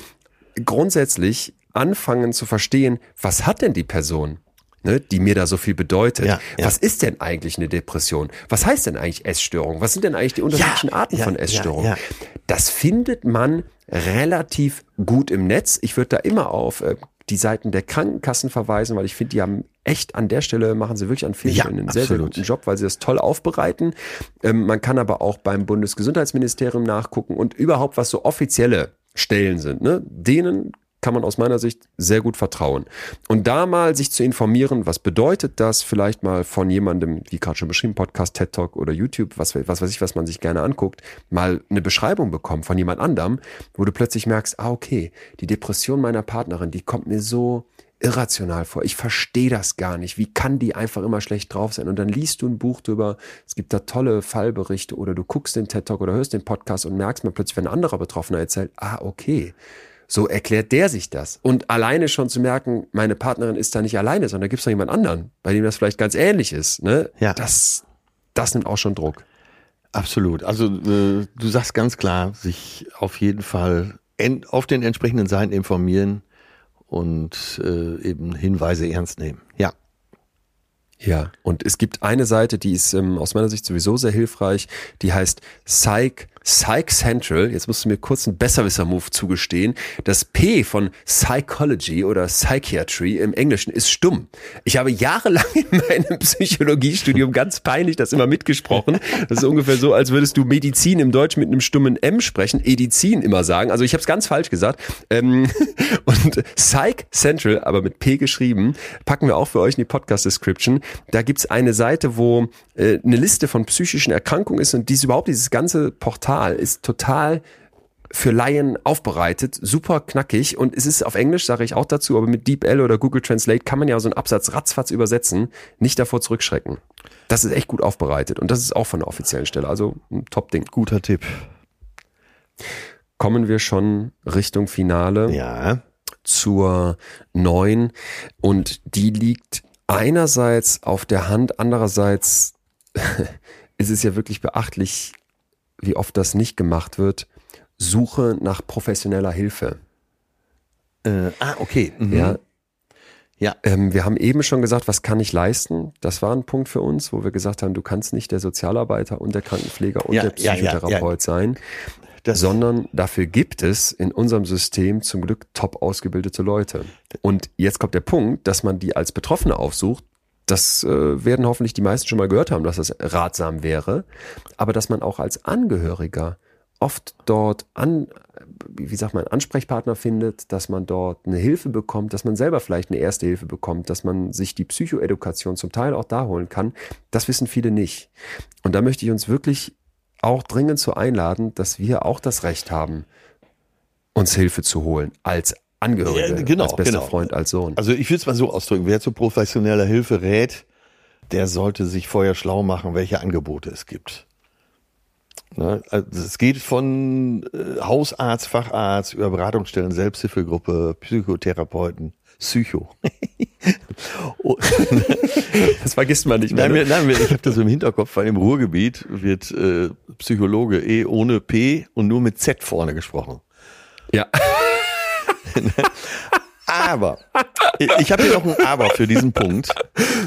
grundsätzlich anfangen zu verstehen, was hat denn die Person? Ne, die mir da so viel bedeutet. Ja, ja. Was ist denn eigentlich eine Depression? Was heißt denn eigentlich Essstörung? Was sind denn eigentlich die unterschiedlichen ja, Arten von Essstörungen? Das findet man relativ gut im Netz. Ich würde da immer auf äh, die Seiten der Krankenkassen verweisen, weil ich finde, die haben echt an der Stelle machen sie wirklich an vielen ja, Stellen einen sehr, sehr guten Job, weil sie das toll aufbereiten. Ähm, man kann aber auch beim Bundesgesundheitsministerium nachgucken und überhaupt, was so offizielle Stellen sind. Ne? Denen kann man aus meiner Sicht sehr gut vertrauen. Und da mal sich zu informieren, was bedeutet das, vielleicht mal von jemandem, wie gerade schon beschrieben, Podcast, TED Talk oder YouTube, was, was weiß ich, was man sich gerne anguckt, mal eine Beschreibung bekommen von jemand anderem, wo du plötzlich merkst, ah, okay, die Depression meiner Partnerin, die kommt mir so irrational vor. Ich verstehe das gar nicht. Wie kann die einfach immer schlecht drauf sein? Und dann liest du ein Buch drüber, es gibt da tolle Fallberichte oder du guckst den TED Talk oder hörst den Podcast und merkst mal plötzlich, wenn ein anderer Betroffener erzählt, ah, okay, So erklärt der sich das. Und alleine schon zu merken, meine Partnerin ist da nicht alleine, sondern da gibt es noch jemand anderen, bei dem das vielleicht ganz ähnlich ist. Ne? Ja. Das, das nimmt auch schon Druck. Absolut. Also äh, du sagst ganz klar, sich auf jeden Fall auf den entsprechenden Seiten informieren und äh, eben Hinweise ernst nehmen. Ja. Ja, und es gibt eine Seite, die ist ähm, aus meiner Sicht sowieso sehr hilfreich, die heißt Psych Psych Central, jetzt musst du mir kurz einen Besserwisser-Move zugestehen. Das P von Psychology oder Psychiatry im Englischen ist stumm. Ich habe jahrelang in meinem Psychologiestudium ganz peinlich das immer mitgesprochen. Das ist ungefähr so, als würdest du Medizin im Deutsch mit einem stummen M sprechen, Edizin immer sagen. Also ich habe es ganz falsch gesagt. Ähm, und Psych Central, aber mit P geschrieben, packen wir auch für euch in die Podcast-Description. Da gibt's eine Seite, wo äh, eine Liste von psychischen Erkrankungen ist und dies überhaupt dieses ganze Portal ist total für Laien aufbereitet, super knackig und es ist auf Englisch, sage ich auch dazu, aber mit DeepL oder Google Translate kann man ja so einen Absatz ratzfatz übersetzen, nicht davor zurückschrecken. Das ist echt gut aufbereitet und das ist auch von der offiziellen Stelle, also ein Top-Ding. Guter Tipp. Kommen wir schon Richtung Finale Ja. zur neuen und die liegt einerseits auf der Hand, andererseits ist es ja wirklich beachtlich, wie oft das nicht gemacht wird. Suche nach professioneller Hilfe. Äh, ah, okay. Mhm. Ja, Ja. ähm, wir haben eben schon gesagt, was kann ich leisten? Das war ein Punkt für uns, wo wir gesagt haben, du kannst nicht der Sozialarbeiter und der Krankenpfleger und Ja, der ja, ja, ja. Psychotherapeut sein, Das, sondern dafür gibt es in unserem System zum Glück top ausgebildete Leute. Und jetzt kommt der Punkt, dass man die als Betroffene aufsucht. Das äh, werden hoffentlich die meisten schon mal gehört haben, dass das ratsam wäre. Aber dass man auch als Angehöriger oft dort an, wie sagt man, Ansprechpartner findet, dass man dort eine Hilfe bekommt, dass man selber vielleicht eine erste Hilfe bekommt, dass man sich die Psychoedukation zum Teil auch da holen kann. Das wissen viele nicht. Und da möchte ich uns wirklich auch dringend zu einladen, dass wir auch das Recht haben, uns Hilfe zu holen als Angehörige, Ja, genau, als bester genau. Freund, als Sohn. Also ich will es mal so ausdrücken, wer zu professioneller Hilfe rät, der sollte sich vorher schlau machen, welche Angebote es gibt. Ne? Also es geht von äh, Hausarzt, Facharzt, über Beratungsstellen, Selbsthilfegruppe, Psychotherapeuten, Psycho. Oh, Das vergisst man nicht nein, wir, nein, ich habe das im Hinterkopf, weil im Ruhrgebiet wird äh, Psychologe eh ohne P und nur mit Z vorne gesprochen. Ja. Aber ich, habe hier noch ein Aber für diesen Punkt.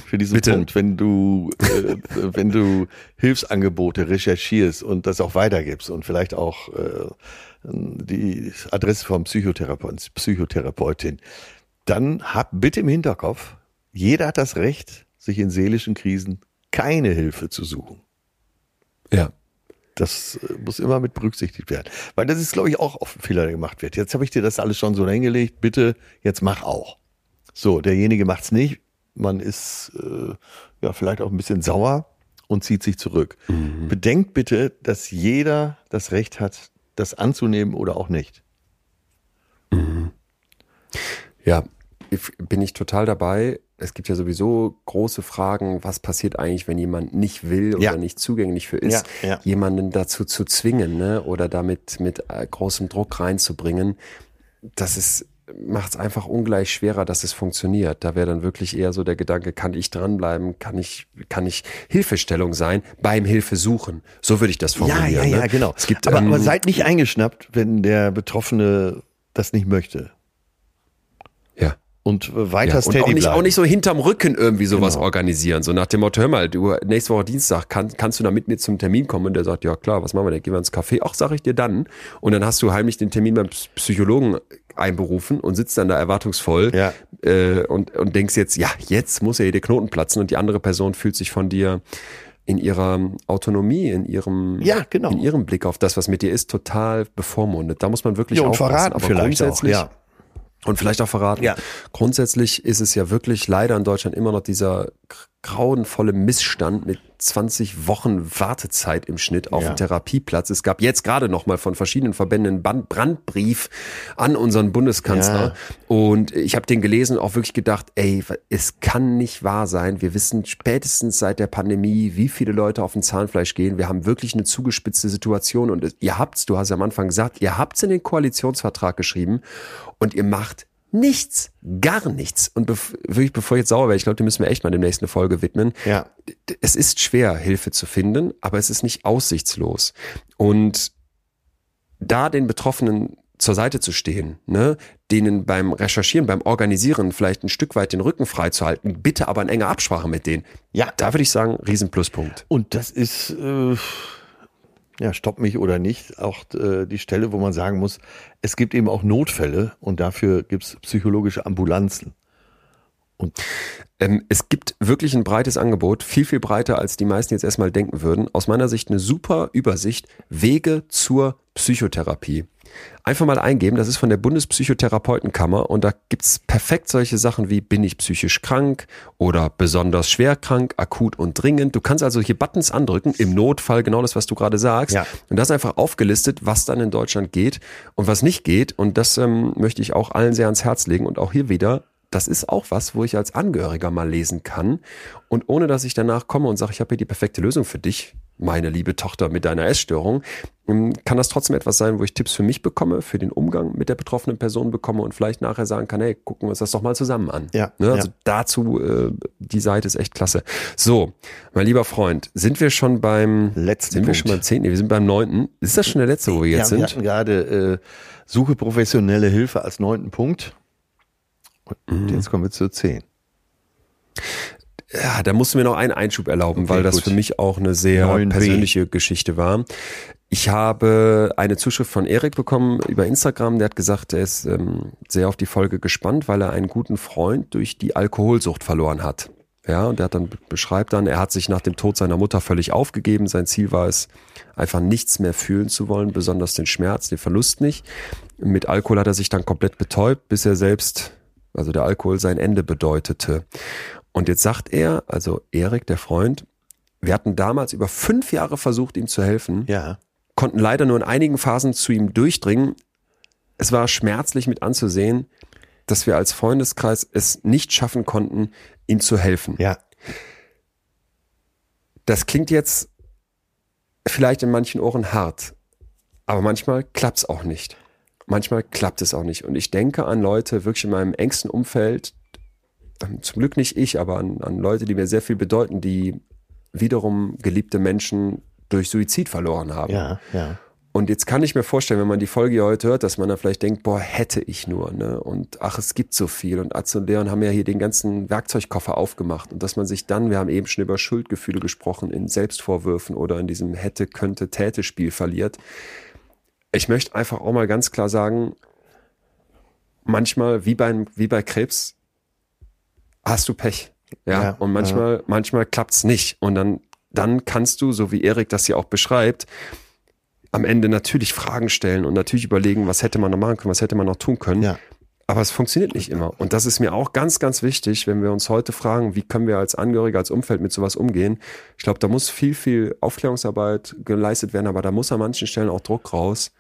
Für diesen Bitte. Punkt, wenn du äh, wenn du Hilfsangebote recherchierst und das auch weitergibst und vielleicht auch äh, die Adresse vom Psychotherapeuten, Psychotherapeutin, dann hab bitte im Hinterkopf, jeder hat das Recht, sich in seelischen Krisen keine Hilfe zu suchen. Ja. Das äh, muss immer mit berücksichtigt werden. Weil das ist, glaube ich, auch oft ein Fehler, der gemacht wird. Jetzt habe ich dir das alles schon so hingelegt, bitte, jetzt mach auch. So, derjenige macht's nicht. Man ist äh, ja vielleicht auch ein bisschen sauer und zieht sich zurück. Bedenkt bitte, dass jeder das Recht hat, das anzunehmen oder auch nicht. Ja, ich- bin ich total dabei. Es gibt ja sowieso große Fragen, was passiert eigentlich, wenn jemand nicht will oder Ja. nicht zugänglich für ist, Ja, ja. jemanden dazu zu zwingen, ne? Oder damit mit äh, großem Druck reinzubringen. Das ist macht es einfach ungleich schwerer, dass es funktioniert. Da wäre dann wirklich eher so der Gedanke, kann ich dranbleiben, kann ich, kann ich Hilfestellung sein beim Hilfesuchen. So würde ich das formulieren. ne? genau. Es gibt, aber, ähm, aber seid nicht eingeschnappt, wenn der Betroffene das nicht möchte. Und äh, weiter Ja, und steady auch nicht, bleiben. auch nicht so hinterm Rücken irgendwie sowas Genau. organisieren. So nach dem Motto, hör mal, du, nächste Woche Dienstag, kann, kannst du da mit mir zum Termin kommen? Und der sagt, ja klar, was machen wir denn? Gehen wir ins Café? Ach, sag ich dir dann. Und dann hast du heimlich den Termin beim Ps- Psychologen einberufen und sitzt dann da erwartungsvoll Ja. äh, und, und denkst jetzt, ja, jetzt muss ja hier der Knoten platzen und die andere Person fühlt sich von dir in ihrer Autonomie, in ihrem, Ja, genau. in ihrem Blick auf das, was mit dir ist, total bevormundet. Da muss man wirklich ja, und aufpassen. verraten Aber vielleicht auch. grundsätzlich- Ja. Und vielleicht auch verraten. Ja. Grundsätzlich ist es ja wirklich leider in Deutschland immer noch dieser grauenvolle Missstand mit 28 Wochen Wartezeit im Schnitt auf Ja. einen Therapieplatz. Es gab jetzt gerade noch mal von verschiedenen Verbänden einen Brandbrief an unseren Bundeskanzler. Ja. Und ich habe den gelesen und auch wirklich gedacht, ey, es kann nicht wahr sein. Wir wissen spätestens seit der Pandemie, wie viele Leute auf den Zahnfleisch gehen. Wir haben wirklich eine zugespitzte Situation und ihr habt's, du hast ja am Anfang gesagt, ihr habt's in den Koalitionsvertrag geschrieben und ihr macht nichts, gar nichts. Und bev wirklich, bevor ich jetzt sauer werde, ich glaube, die müssen wir echt mal demnächst eine Folge widmen. Ja. Es ist schwer, Hilfe zu finden, aber es ist nicht aussichtslos. Und da den Betroffenen zur Seite zu stehen, ne, denen beim Recherchieren, beim Organisieren vielleicht ein Stück weit den Rücken freizuhalten, bitte aber in enger Absprache mit denen. Ja. Da würde ich sagen, Riesenpluspunkt. Und das ist, äh, ja, stopp mich oder nicht, auch äh, die Stelle, wo man sagen muss, es gibt eben auch Notfälle und dafür gibt's psychologische Ambulanzen. Und Ähm, es gibt wirklich ein breites Angebot, viel, viel breiter, als die meisten jetzt erstmal denken würden. Aus meiner Sicht eine super Übersicht. Wege zur Psychotherapie. Einfach mal eingeben, das ist von der Bundespsychotherapeutenkammer und da gibt's perfekt solche Sachen wie bin ich psychisch krank oder besonders schwer krank, akut und dringend. Du kannst also hier Buttons andrücken, im Notfall genau das, was du gerade sagst. Ja. Und das ist einfach aufgelistet, was dann in Deutschland geht und was nicht geht. Und das ähm, möchte ich auch allen sehr ans Herz legen. Und auch hier wieder, das ist auch was, wo ich als Angehöriger mal lesen kann. Und ohne dass ich danach komme und sage, ich habe hier die perfekte Lösung für dich, meine liebe Tochter mit deiner Essstörung, ähm, kann das trotzdem etwas sein, wo ich Tipps für mich bekomme, für den Umgang mit der betroffenen Person bekomme und vielleicht nachher sagen kann, hey, gucken wir uns das doch mal zusammen an. Ja, Ne, also ja. dazu, äh, die Seite ist echt klasse. So, mein lieber Freund, sind wir schon beim Letzten Sind wir Punkt. schon beim zehnten? Nee, wir sind beim neunten. Ist das schon der letzte, wo wir jetzt ja, wir sind? hatten gerade äh, Suche professionelle Hilfe als neunten Punkt. Und Mhm. jetzt kommen wir zur zehn. Ja, da musst du mir noch einen Einschub erlauben, Okay, weil das gut. für mich auch eine sehr 9b. persönliche Geschichte war. Ich habe eine Zuschrift von Erik bekommen über Instagram, der hat gesagt, er ist ähm, sehr auf die Folge gespannt, weil er einen guten Freund durch die Alkoholsucht verloren hat. Ja, und er hat dann beschreibt dann, er hat sich nach dem Tod seiner Mutter völlig aufgegeben. Sein Ziel war es, einfach nichts mehr fühlen zu wollen, besonders den Schmerz, den Verlust nicht. Mit Alkohol hat er sich dann komplett betäubt, bis er selbst, also der Alkohol sein Ende bedeutete. Und jetzt sagt er, also Erik, der Freund, wir hatten damals über fünf Jahre versucht, ihm zu helfen, Ja. konnten leider nur in einigen Phasen zu ihm durchdringen. Es war schmerzlich mit anzusehen, dass wir als Freundeskreis es nicht schaffen konnten, ihm zu helfen. Ja. Das klingt jetzt vielleicht in manchen Ohren hart, aber manchmal klappt's auch nicht. Manchmal klappt es auch nicht. Und ich denke an Leute wirklich in meinem engsten Umfeld, zum Glück nicht ich, aber an, an Leute, die mir sehr viel bedeuten, die wiederum geliebte Menschen durch Suizid verloren haben. Ja. Ja. Und jetzt kann ich mir vorstellen, wenn man die Folge hier heute hört, dass man da vielleicht denkt, boah, hätte ich nur, ne? Und ach, es gibt so viel. Und Atze und Leon haben ja hier den ganzen Werkzeugkoffer aufgemacht. Und dass man sich dann, wir haben eben schon über Schuldgefühle gesprochen, in Selbstvorwürfen oder in diesem hätte, könnte, täte Spiel verliert. Ich möchte einfach auch mal ganz klar sagen, manchmal, wie bei, wie bei Krebs, hast du Pech. Ja, Ja, und manchmal, manchmal klappt's nicht. Und dann, dann kannst du, so wie Erik das hier auch beschreibt, am Ende natürlich Fragen stellen und natürlich überlegen, was hätte man noch machen können, was hätte man noch tun können. Ja. Aber es funktioniert nicht immer. Und das ist mir auch ganz, ganz wichtig, wenn wir uns heute fragen, wie können wir als Angehörige, als Umfeld mit sowas umgehen. Ich glaube, da muss viel, viel Aufklärungsarbeit geleistet werden, aber da muss an manchen Stellen auch Druck raus.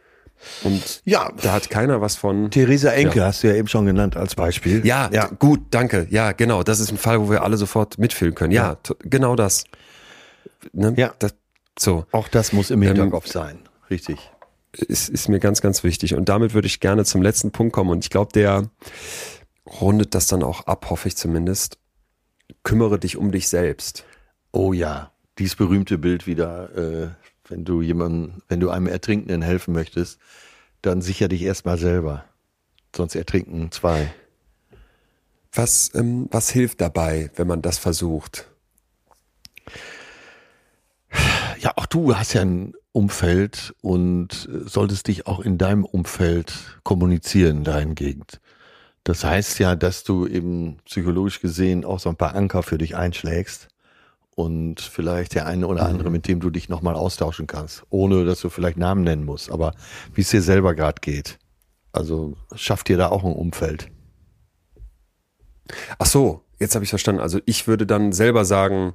Und Ja. da hat keiner was von. Theresa Enke hast du ja eben schon genannt als Beispiel. Ja, Ja. gut, danke. Ja, genau. Das ist ein Fall, wo wir alle sofort mitfühlen können. Ja, t- genau das. Ne? Ja. Das, so. Auch das muss im Hinterkopf sein. Richtig. ist, ist mir ganz, ganz wichtig. Und damit würde ich gerne zum letzten Punkt kommen. Und ich glaube, der rundet das dann auch ab, hoffe ich zumindest. Kümmere dich um dich selbst. Oh ja, dieses berühmte Bild wieder, äh, wenn du jemanden, wenn du einem Ertrinkenden helfen möchtest, dann sicher dich erstmal selber. Sonst ertrinken zwei. Was, ähm, was hilft dabei, wenn man das versucht? Ja, auch du hast ja ein Umfeld und äh, solltest dich auch in deinem Umfeld kommunizieren dahingehend. Das heißt ja, dass du eben psychologisch gesehen auch so ein paar Anker für dich einschlägst und vielleicht der eine oder andere, mit dem du dich nochmal austauschen kannst, ohne dass du vielleicht Namen nennen musst, aber wie es dir selber gerade geht. Also schaff dir da auch ein Umfeld. Ach so, jetzt habe ich verstanden. Also ich würde dann selber sagen,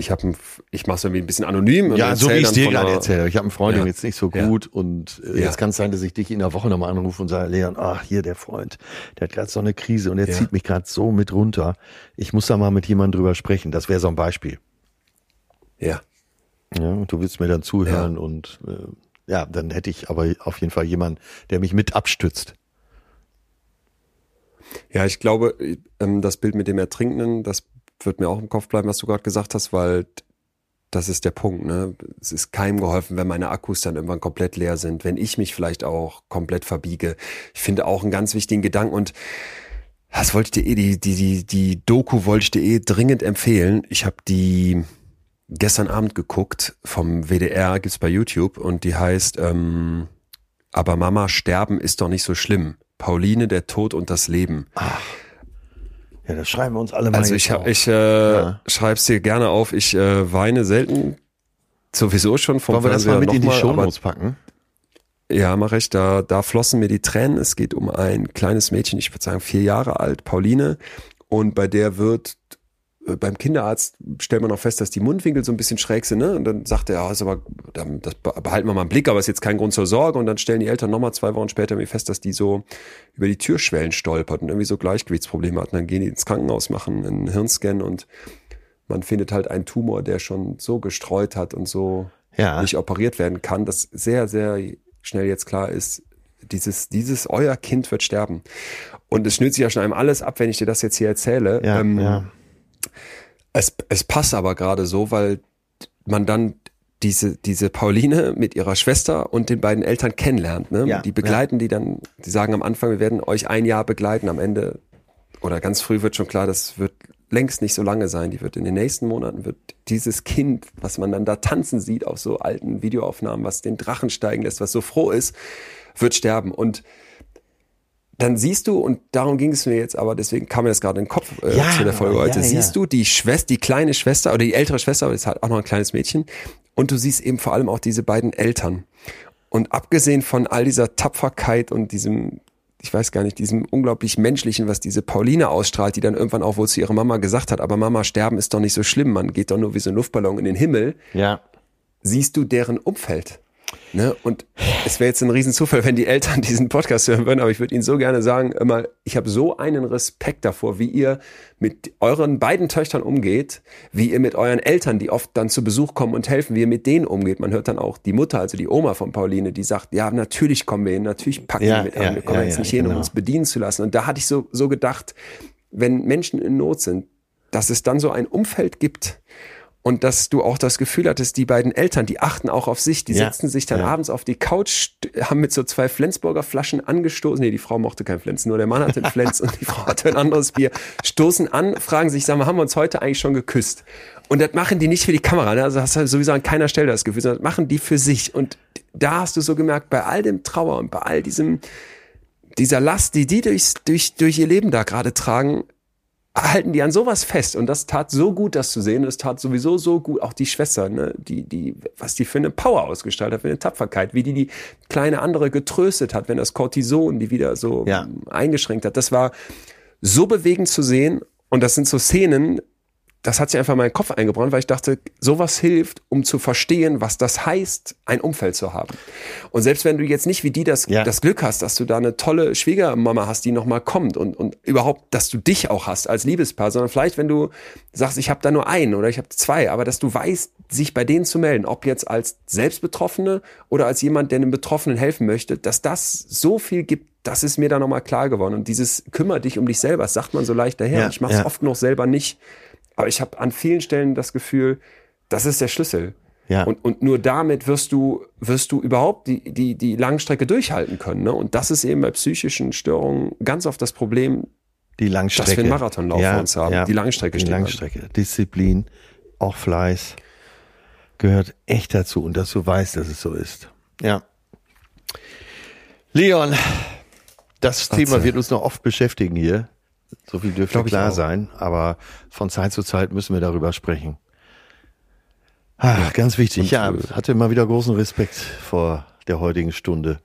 ich habe, ich mache es irgendwie ein bisschen anonym. Ja, so wie ich dir gerade erzähle. Ich habe einen Freund, Ja. dem geht's nicht so gut und äh, Ja. jetzt kann es sein, dass ich dich in der Woche nochmal anrufe und sage, Leon, ach, hier der Freund, der hat gerade so eine Krise und der Ja. zieht mich gerade so mit runter. Ich muss da mal mit jemandem drüber sprechen. Das wäre so ein Beispiel. Ja. Ja, und du willst mir dann zuhören und äh, ja, dann hätte ich aber auf jeden Fall jemanden, der mich mit abstützt. Ja, ich glaube, ähm, das Bild mit dem Ertrinkenden, das wird mir auch im Kopf bleiben, was du gerade gesagt hast, weil das ist der Punkt. Ne? Es ist keinem geholfen, wenn meine Akkus dann irgendwann komplett leer sind, wenn ich mich vielleicht auch komplett verbiege. Ich finde auch einen ganz wichtigen Gedanken und das wollte ich dir eh, die, die, die, die Doku wollte ich dir eh dringend empfehlen. Ich habe die gestern Abend geguckt vom WDR, gibt's bei YouTube und die heißt ähm, Aber Mama, sterben ist doch nicht so schlimm. Pauline, der Tod und das Leben. Ja, das schreiben wir uns alle mal Also ich, hab- ich äh, Ja. schreib's dir gerne auf. Ich äh, weine selten, sowieso schon vom Wollen wir das mal mit in die Shownotes packen? Ja, mache ich. Da, da flossen mir die Tränen. Es geht um ein kleines Mädchen, ich würde sagen vier Jahre alt, Pauline. Und bei der wird beim Kinderarzt stellt man auch fest, dass die Mundwinkel so ein bisschen schräg sind. Ne? Und dann sagt er, ja, ist aber, das behalten wir mal im Blick, aber ist jetzt kein Grund zur Sorge. Und dann stellen die Eltern nochmal zwei Wochen später fest, dass die so über die Türschwellen stolpert und irgendwie so Gleichgewichtsprobleme hat. Und dann gehen die ins Krankenhaus, machen einen Hirnscan und man findet halt einen Tumor, der schon so gestreut hat und so Ja. nicht operiert werden kann, dass sehr, sehr schnell jetzt klar ist, dieses, dieses, euer Kind wird sterben. Und es schnürt sich ja schon einem alles ab, wenn ich dir das jetzt hier erzähle. Ja, Ähm, ja. Es, es passt aber gerade so, weil man dann diese, diese Pauline mit ihrer Schwester und den beiden Eltern kennenlernt. Ne? Ja, die begleiten die dann, die sagen am Anfang, wir werden euch ein Jahr begleiten, am Ende oder ganz früh wird schon klar, das wird längst nicht so lange sein. Die wird in den nächsten Monaten wird dieses Kind, was man dann da tanzen sieht auf so alten Videoaufnahmen, was den Drachen steigen lässt, was so froh ist, wird sterben. Und dann siehst du, und darum ging es mir jetzt, aber deswegen kam mir das gerade in den Kopf äh, Ja, zu der Folge heute, ja, siehst ja. du die Schwester, die kleine Schwester oder die ältere Schwester, aber das ist halt auch noch ein kleines Mädchen, und du siehst eben vor allem auch diese beiden Eltern. Und abgesehen von all dieser Tapferkeit und diesem, ich weiß gar nicht, diesem unglaublich menschlichen, was diese Pauline ausstrahlt, die dann irgendwann auch wohl zu ihrer Mama gesagt hat, aber Mama, sterben ist doch nicht so schlimm, man geht doch nur wie so ein Luftballon in den Himmel, Ja. siehst du deren Umfeld. Ne? Und es wäre jetzt ein Riesenzufall, wenn die Eltern diesen Podcast hören würden, aber ich würde Ihnen so gerne sagen, immer, ich habe so einen Respekt davor, wie ihr mit euren beiden Töchtern umgeht, wie ihr mit euren Eltern, die oft dann zu Besuch kommen und helfen, wie ihr mit denen umgeht. Man hört dann auch die Mutter, also die Oma von Pauline, die sagt, ja, natürlich kommen wir hin, natürlich packen Ja, wir mit an, wir kommen ja, jetzt ja, nicht hin, um genau. uns bedienen zu lassen. Und da hatte ich so, so gedacht, wenn Menschen in Not sind, dass es dann so ein Umfeld gibt, und dass du auch das Gefühl hattest, die beiden Eltern, die achten auch auf sich, die Ja, setzen sich dann ja. abends auf die Couch, haben mit so zwei Flensburger Flaschen angestoßen. Nee, die Frau mochte kein Flens, nur der Mann hatte einen Flens und die Frau hatte ein anderes Bier. Stoßen an, fragen sich, sagen wir, haben wir uns heute eigentlich schon geküsst? Und das machen die nicht für die Kamera, ne? also hast du sowieso an keiner Stelle das Gefühl, sondern das machen die für sich. Und da hast du so gemerkt, bei all dem Trauer und bei all diesem, dieser Last, die die durchs, durch, durch ihr Leben da gerade tragen, halten die an sowas fest und das tat so gut, das zu sehen. Es tat sowieso so gut, auch die Schwester, ne, die, die, was die für eine Power ausgestrahlt hat, für eine Tapferkeit, wie die die kleine andere getröstet hat, wenn das Cortison die wieder so Ja. eingeschränkt hat. Das war so bewegend zu sehen und das sind so Szenen, das hat sich einfach in meinen Kopf eingebrannt, weil ich dachte, sowas hilft, um zu verstehen, was das heißt, ein Umfeld zu haben. Und selbst wenn du jetzt nicht wie die das, Ja. das Glück hast, dass du da eine tolle Schwiegermama hast, die nochmal kommt und, und überhaupt, dass du dich auch hast als Liebespaar, sondern vielleicht, wenn du sagst, ich habe da nur einen oder ich habe zwei, aber dass du weißt, sich bei denen zu melden, ob jetzt als Selbstbetroffene oder als jemand, der einem Betroffenen helfen möchte, dass das so viel gibt, das ist mir da nochmal klar geworden. Und dieses kümmere dich um dich selber, das sagt man so leicht daher. Ja, ich mache es ja. oft noch selber nicht. Aber ich habe an vielen Stellen das Gefühl, das ist der Schlüssel. Ja. Und, und nur damit wirst du, wirst du überhaupt die, die, die Langstrecke durchhalten können. Ne? Und das ist eben bei psychischen Störungen ganz oft das Problem, Die Langstrecke. dass wir einen Marathonlauf vor uns haben. Die Langstrecke Die steht an. Langstrecke. Disziplin, auch Fleiß gehört echt dazu und dass du weißt, dass es so ist. Ja. Leon, das Thema wird uns noch oft beschäftigen hier. So viel dürfte ich klar sein, aber von Zeit zu Zeit müssen wir darüber sprechen. Ah, ganz wichtig. Ja, Und, äh, hatte mal wieder großen Respekt vor der heutigen Stunde.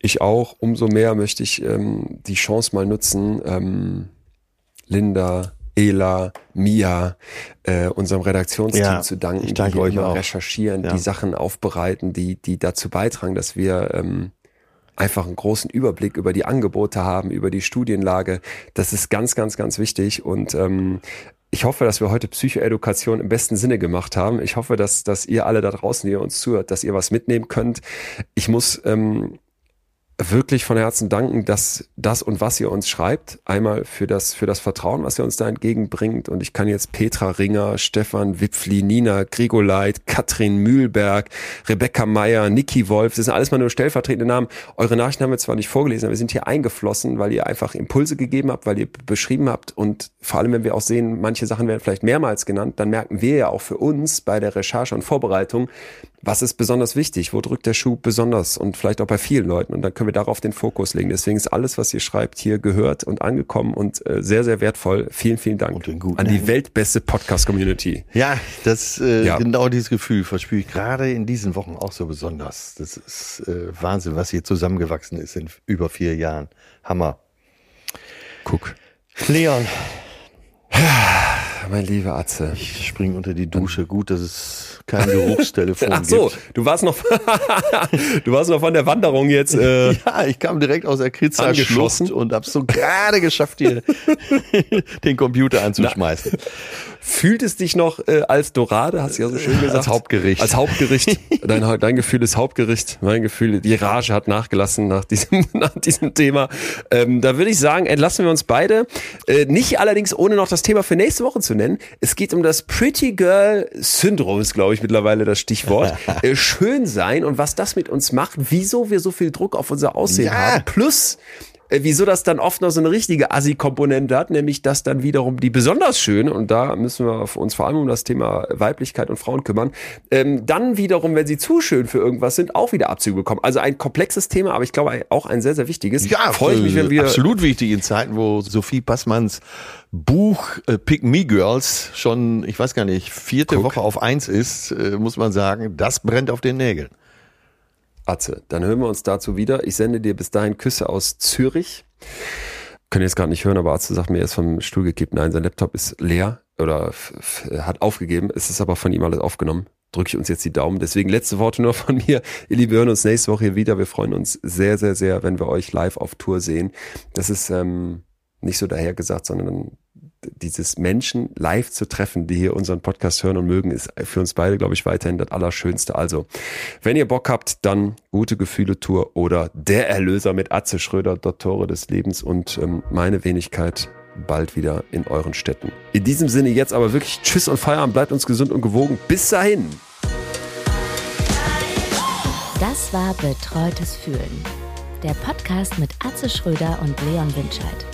Ich auch. Umso mehr möchte ich ähm, die Chance mal nutzen, ähm, Linda, Ela, Mia, äh, unserem Redaktionsteam Ja, zu danken, ich danke die euch immer auch. recherchieren, Ja. die Sachen aufbereiten, die, die dazu beitragen, dass wir ähm, einfach einen großen Überblick über die Angebote haben, über die Studienlage. Das ist ganz, ganz, ganz wichtig. Und ähm, ich hoffe, dass wir heute Psychoedukation im besten Sinne gemacht haben. Ich hoffe, dass, dass ihr alle da draußen, die ihr uns zuhört, dass ihr was mitnehmen könnt. Ich muss ähm, wirklich von Herzen danken, dass das und was ihr uns schreibt, einmal für das, für das Vertrauen, was ihr uns da entgegenbringt. Und ich kann jetzt Petra Ringer, Stefan Wipfli, Nina Grigoleit, Katrin Mühlberg, Rebecca Meyer, Niki Wolf, das sind alles mal nur stellvertretende Namen. Eure Nachrichten haben wir zwar nicht vorgelesen, aber wir sind hier eingeflossen, weil ihr einfach Impulse gegeben habt, weil ihr beschrieben habt und vor allem, wenn wir auch sehen, manche Sachen werden vielleicht mehrmals genannt, dann merken wir ja auch für uns bei der Recherche und Vorbereitung, was ist besonders wichtig, wo drückt der Schuh besonders und vielleicht auch bei vielen Leuten und dann können wir darauf den Fokus legen. Deswegen ist alles, was ihr schreibt, hier gehört und angekommen und äh, sehr, sehr wertvoll. Vielen, vielen Dank an die weltbeste Podcast-Community. Ja, das äh, Ja. genau dieses Gefühl verspüre ich gerade in diesen Wochen auch so besonders. Das ist äh, Wahnsinn, was hier zusammengewachsen ist in über vier Jahren. Hammer. Guck. Leon, Mein lieber Atze. ich spring unter die Dusche. Gut, dass es kein Geruchstelefon Ach so, gibt. du warst noch, du warst noch von der Wanderung jetzt. Äh, Ja, ich kam direkt aus der Kritzer. Schlucht und hab's so gerade geschafft, hier den Computer anzuschmeißen. Fühlt es dich noch äh, als Dorade, hast du ja so schön gesagt. Als Hauptgericht. Als Hauptgericht. Dein, dein Gefühl ist Hauptgericht. Mein Gefühl, die Rage hat nachgelassen nach diesem, nach diesem Thema. Ähm, da würde ich sagen, entlassen wir uns beide. Äh, nicht allerdings ohne noch das Thema für nächste Woche zu nennen. Es geht um das Pretty Girl Syndrom, ist glaube ich mittlerweile das Stichwort. äh, schön sein und was das mit uns macht, wieso wir so viel Druck auf unser Aussehen Ja. haben. Plus, äh, wieso das dann oft noch so eine richtige Assi-Komponente hat, nämlich dass dann wiederum die besonders schöne, und da müssen wir uns vor allem um das Thema Weiblichkeit und Frauen kümmern, ähm, dann wiederum, wenn sie zu schön für irgendwas sind, auch wieder Abzüge bekommen. Also ein komplexes Thema, aber ich glaube auch ein sehr, sehr wichtiges. freue ich mich, wenn äh, wir... absolut wichtig in Zeiten, wo Sophie Passmanns Buch äh, Pick Me Girls schon, ich weiß gar nicht, vierte Guck. Woche auf eins ist, äh, muss man sagen, das brennt auf den Nägeln. Atze, dann hören wir uns dazu wieder. Ich sende dir bis dahin Küsse aus Zürich. Können jetzt gerade nicht hören, aber Atze sagt mir, er ist vom Stuhl gekippt. Nein, sein Laptop ist leer oder hat aufgegeben. Es ist aber von ihm alles aufgenommen. Drücke ich uns jetzt die Daumen. Deswegen letzte Worte nur von mir. Ihr Lieben, wir hören uns nächste Woche hier wieder. Wir freuen uns sehr, sehr, sehr, wenn wir euch live auf Tour sehen. Das ist ähm, nicht so dahergesagt, sondern dieses Menschen live zu treffen, die hier unseren Podcast hören und mögen, ist für uns beide, glaube ich, weiterhin das Allerschönste. Also, wenn ihr Bock habt, dann gute Gefühle Tour oder der Erlöser mit Atze Schröder, Dottore des Lebens und ähm, meine Wenigkeit bald wieder in euren Städten. In diesem Sinne jetzt aber wirklich Tschüss und Feierabend, bleibt uns gesund und gewogen. Bis dahin. Das war Betreutes Fühlen. Der Podcast mit Atze Schröder und Leon Winscheid.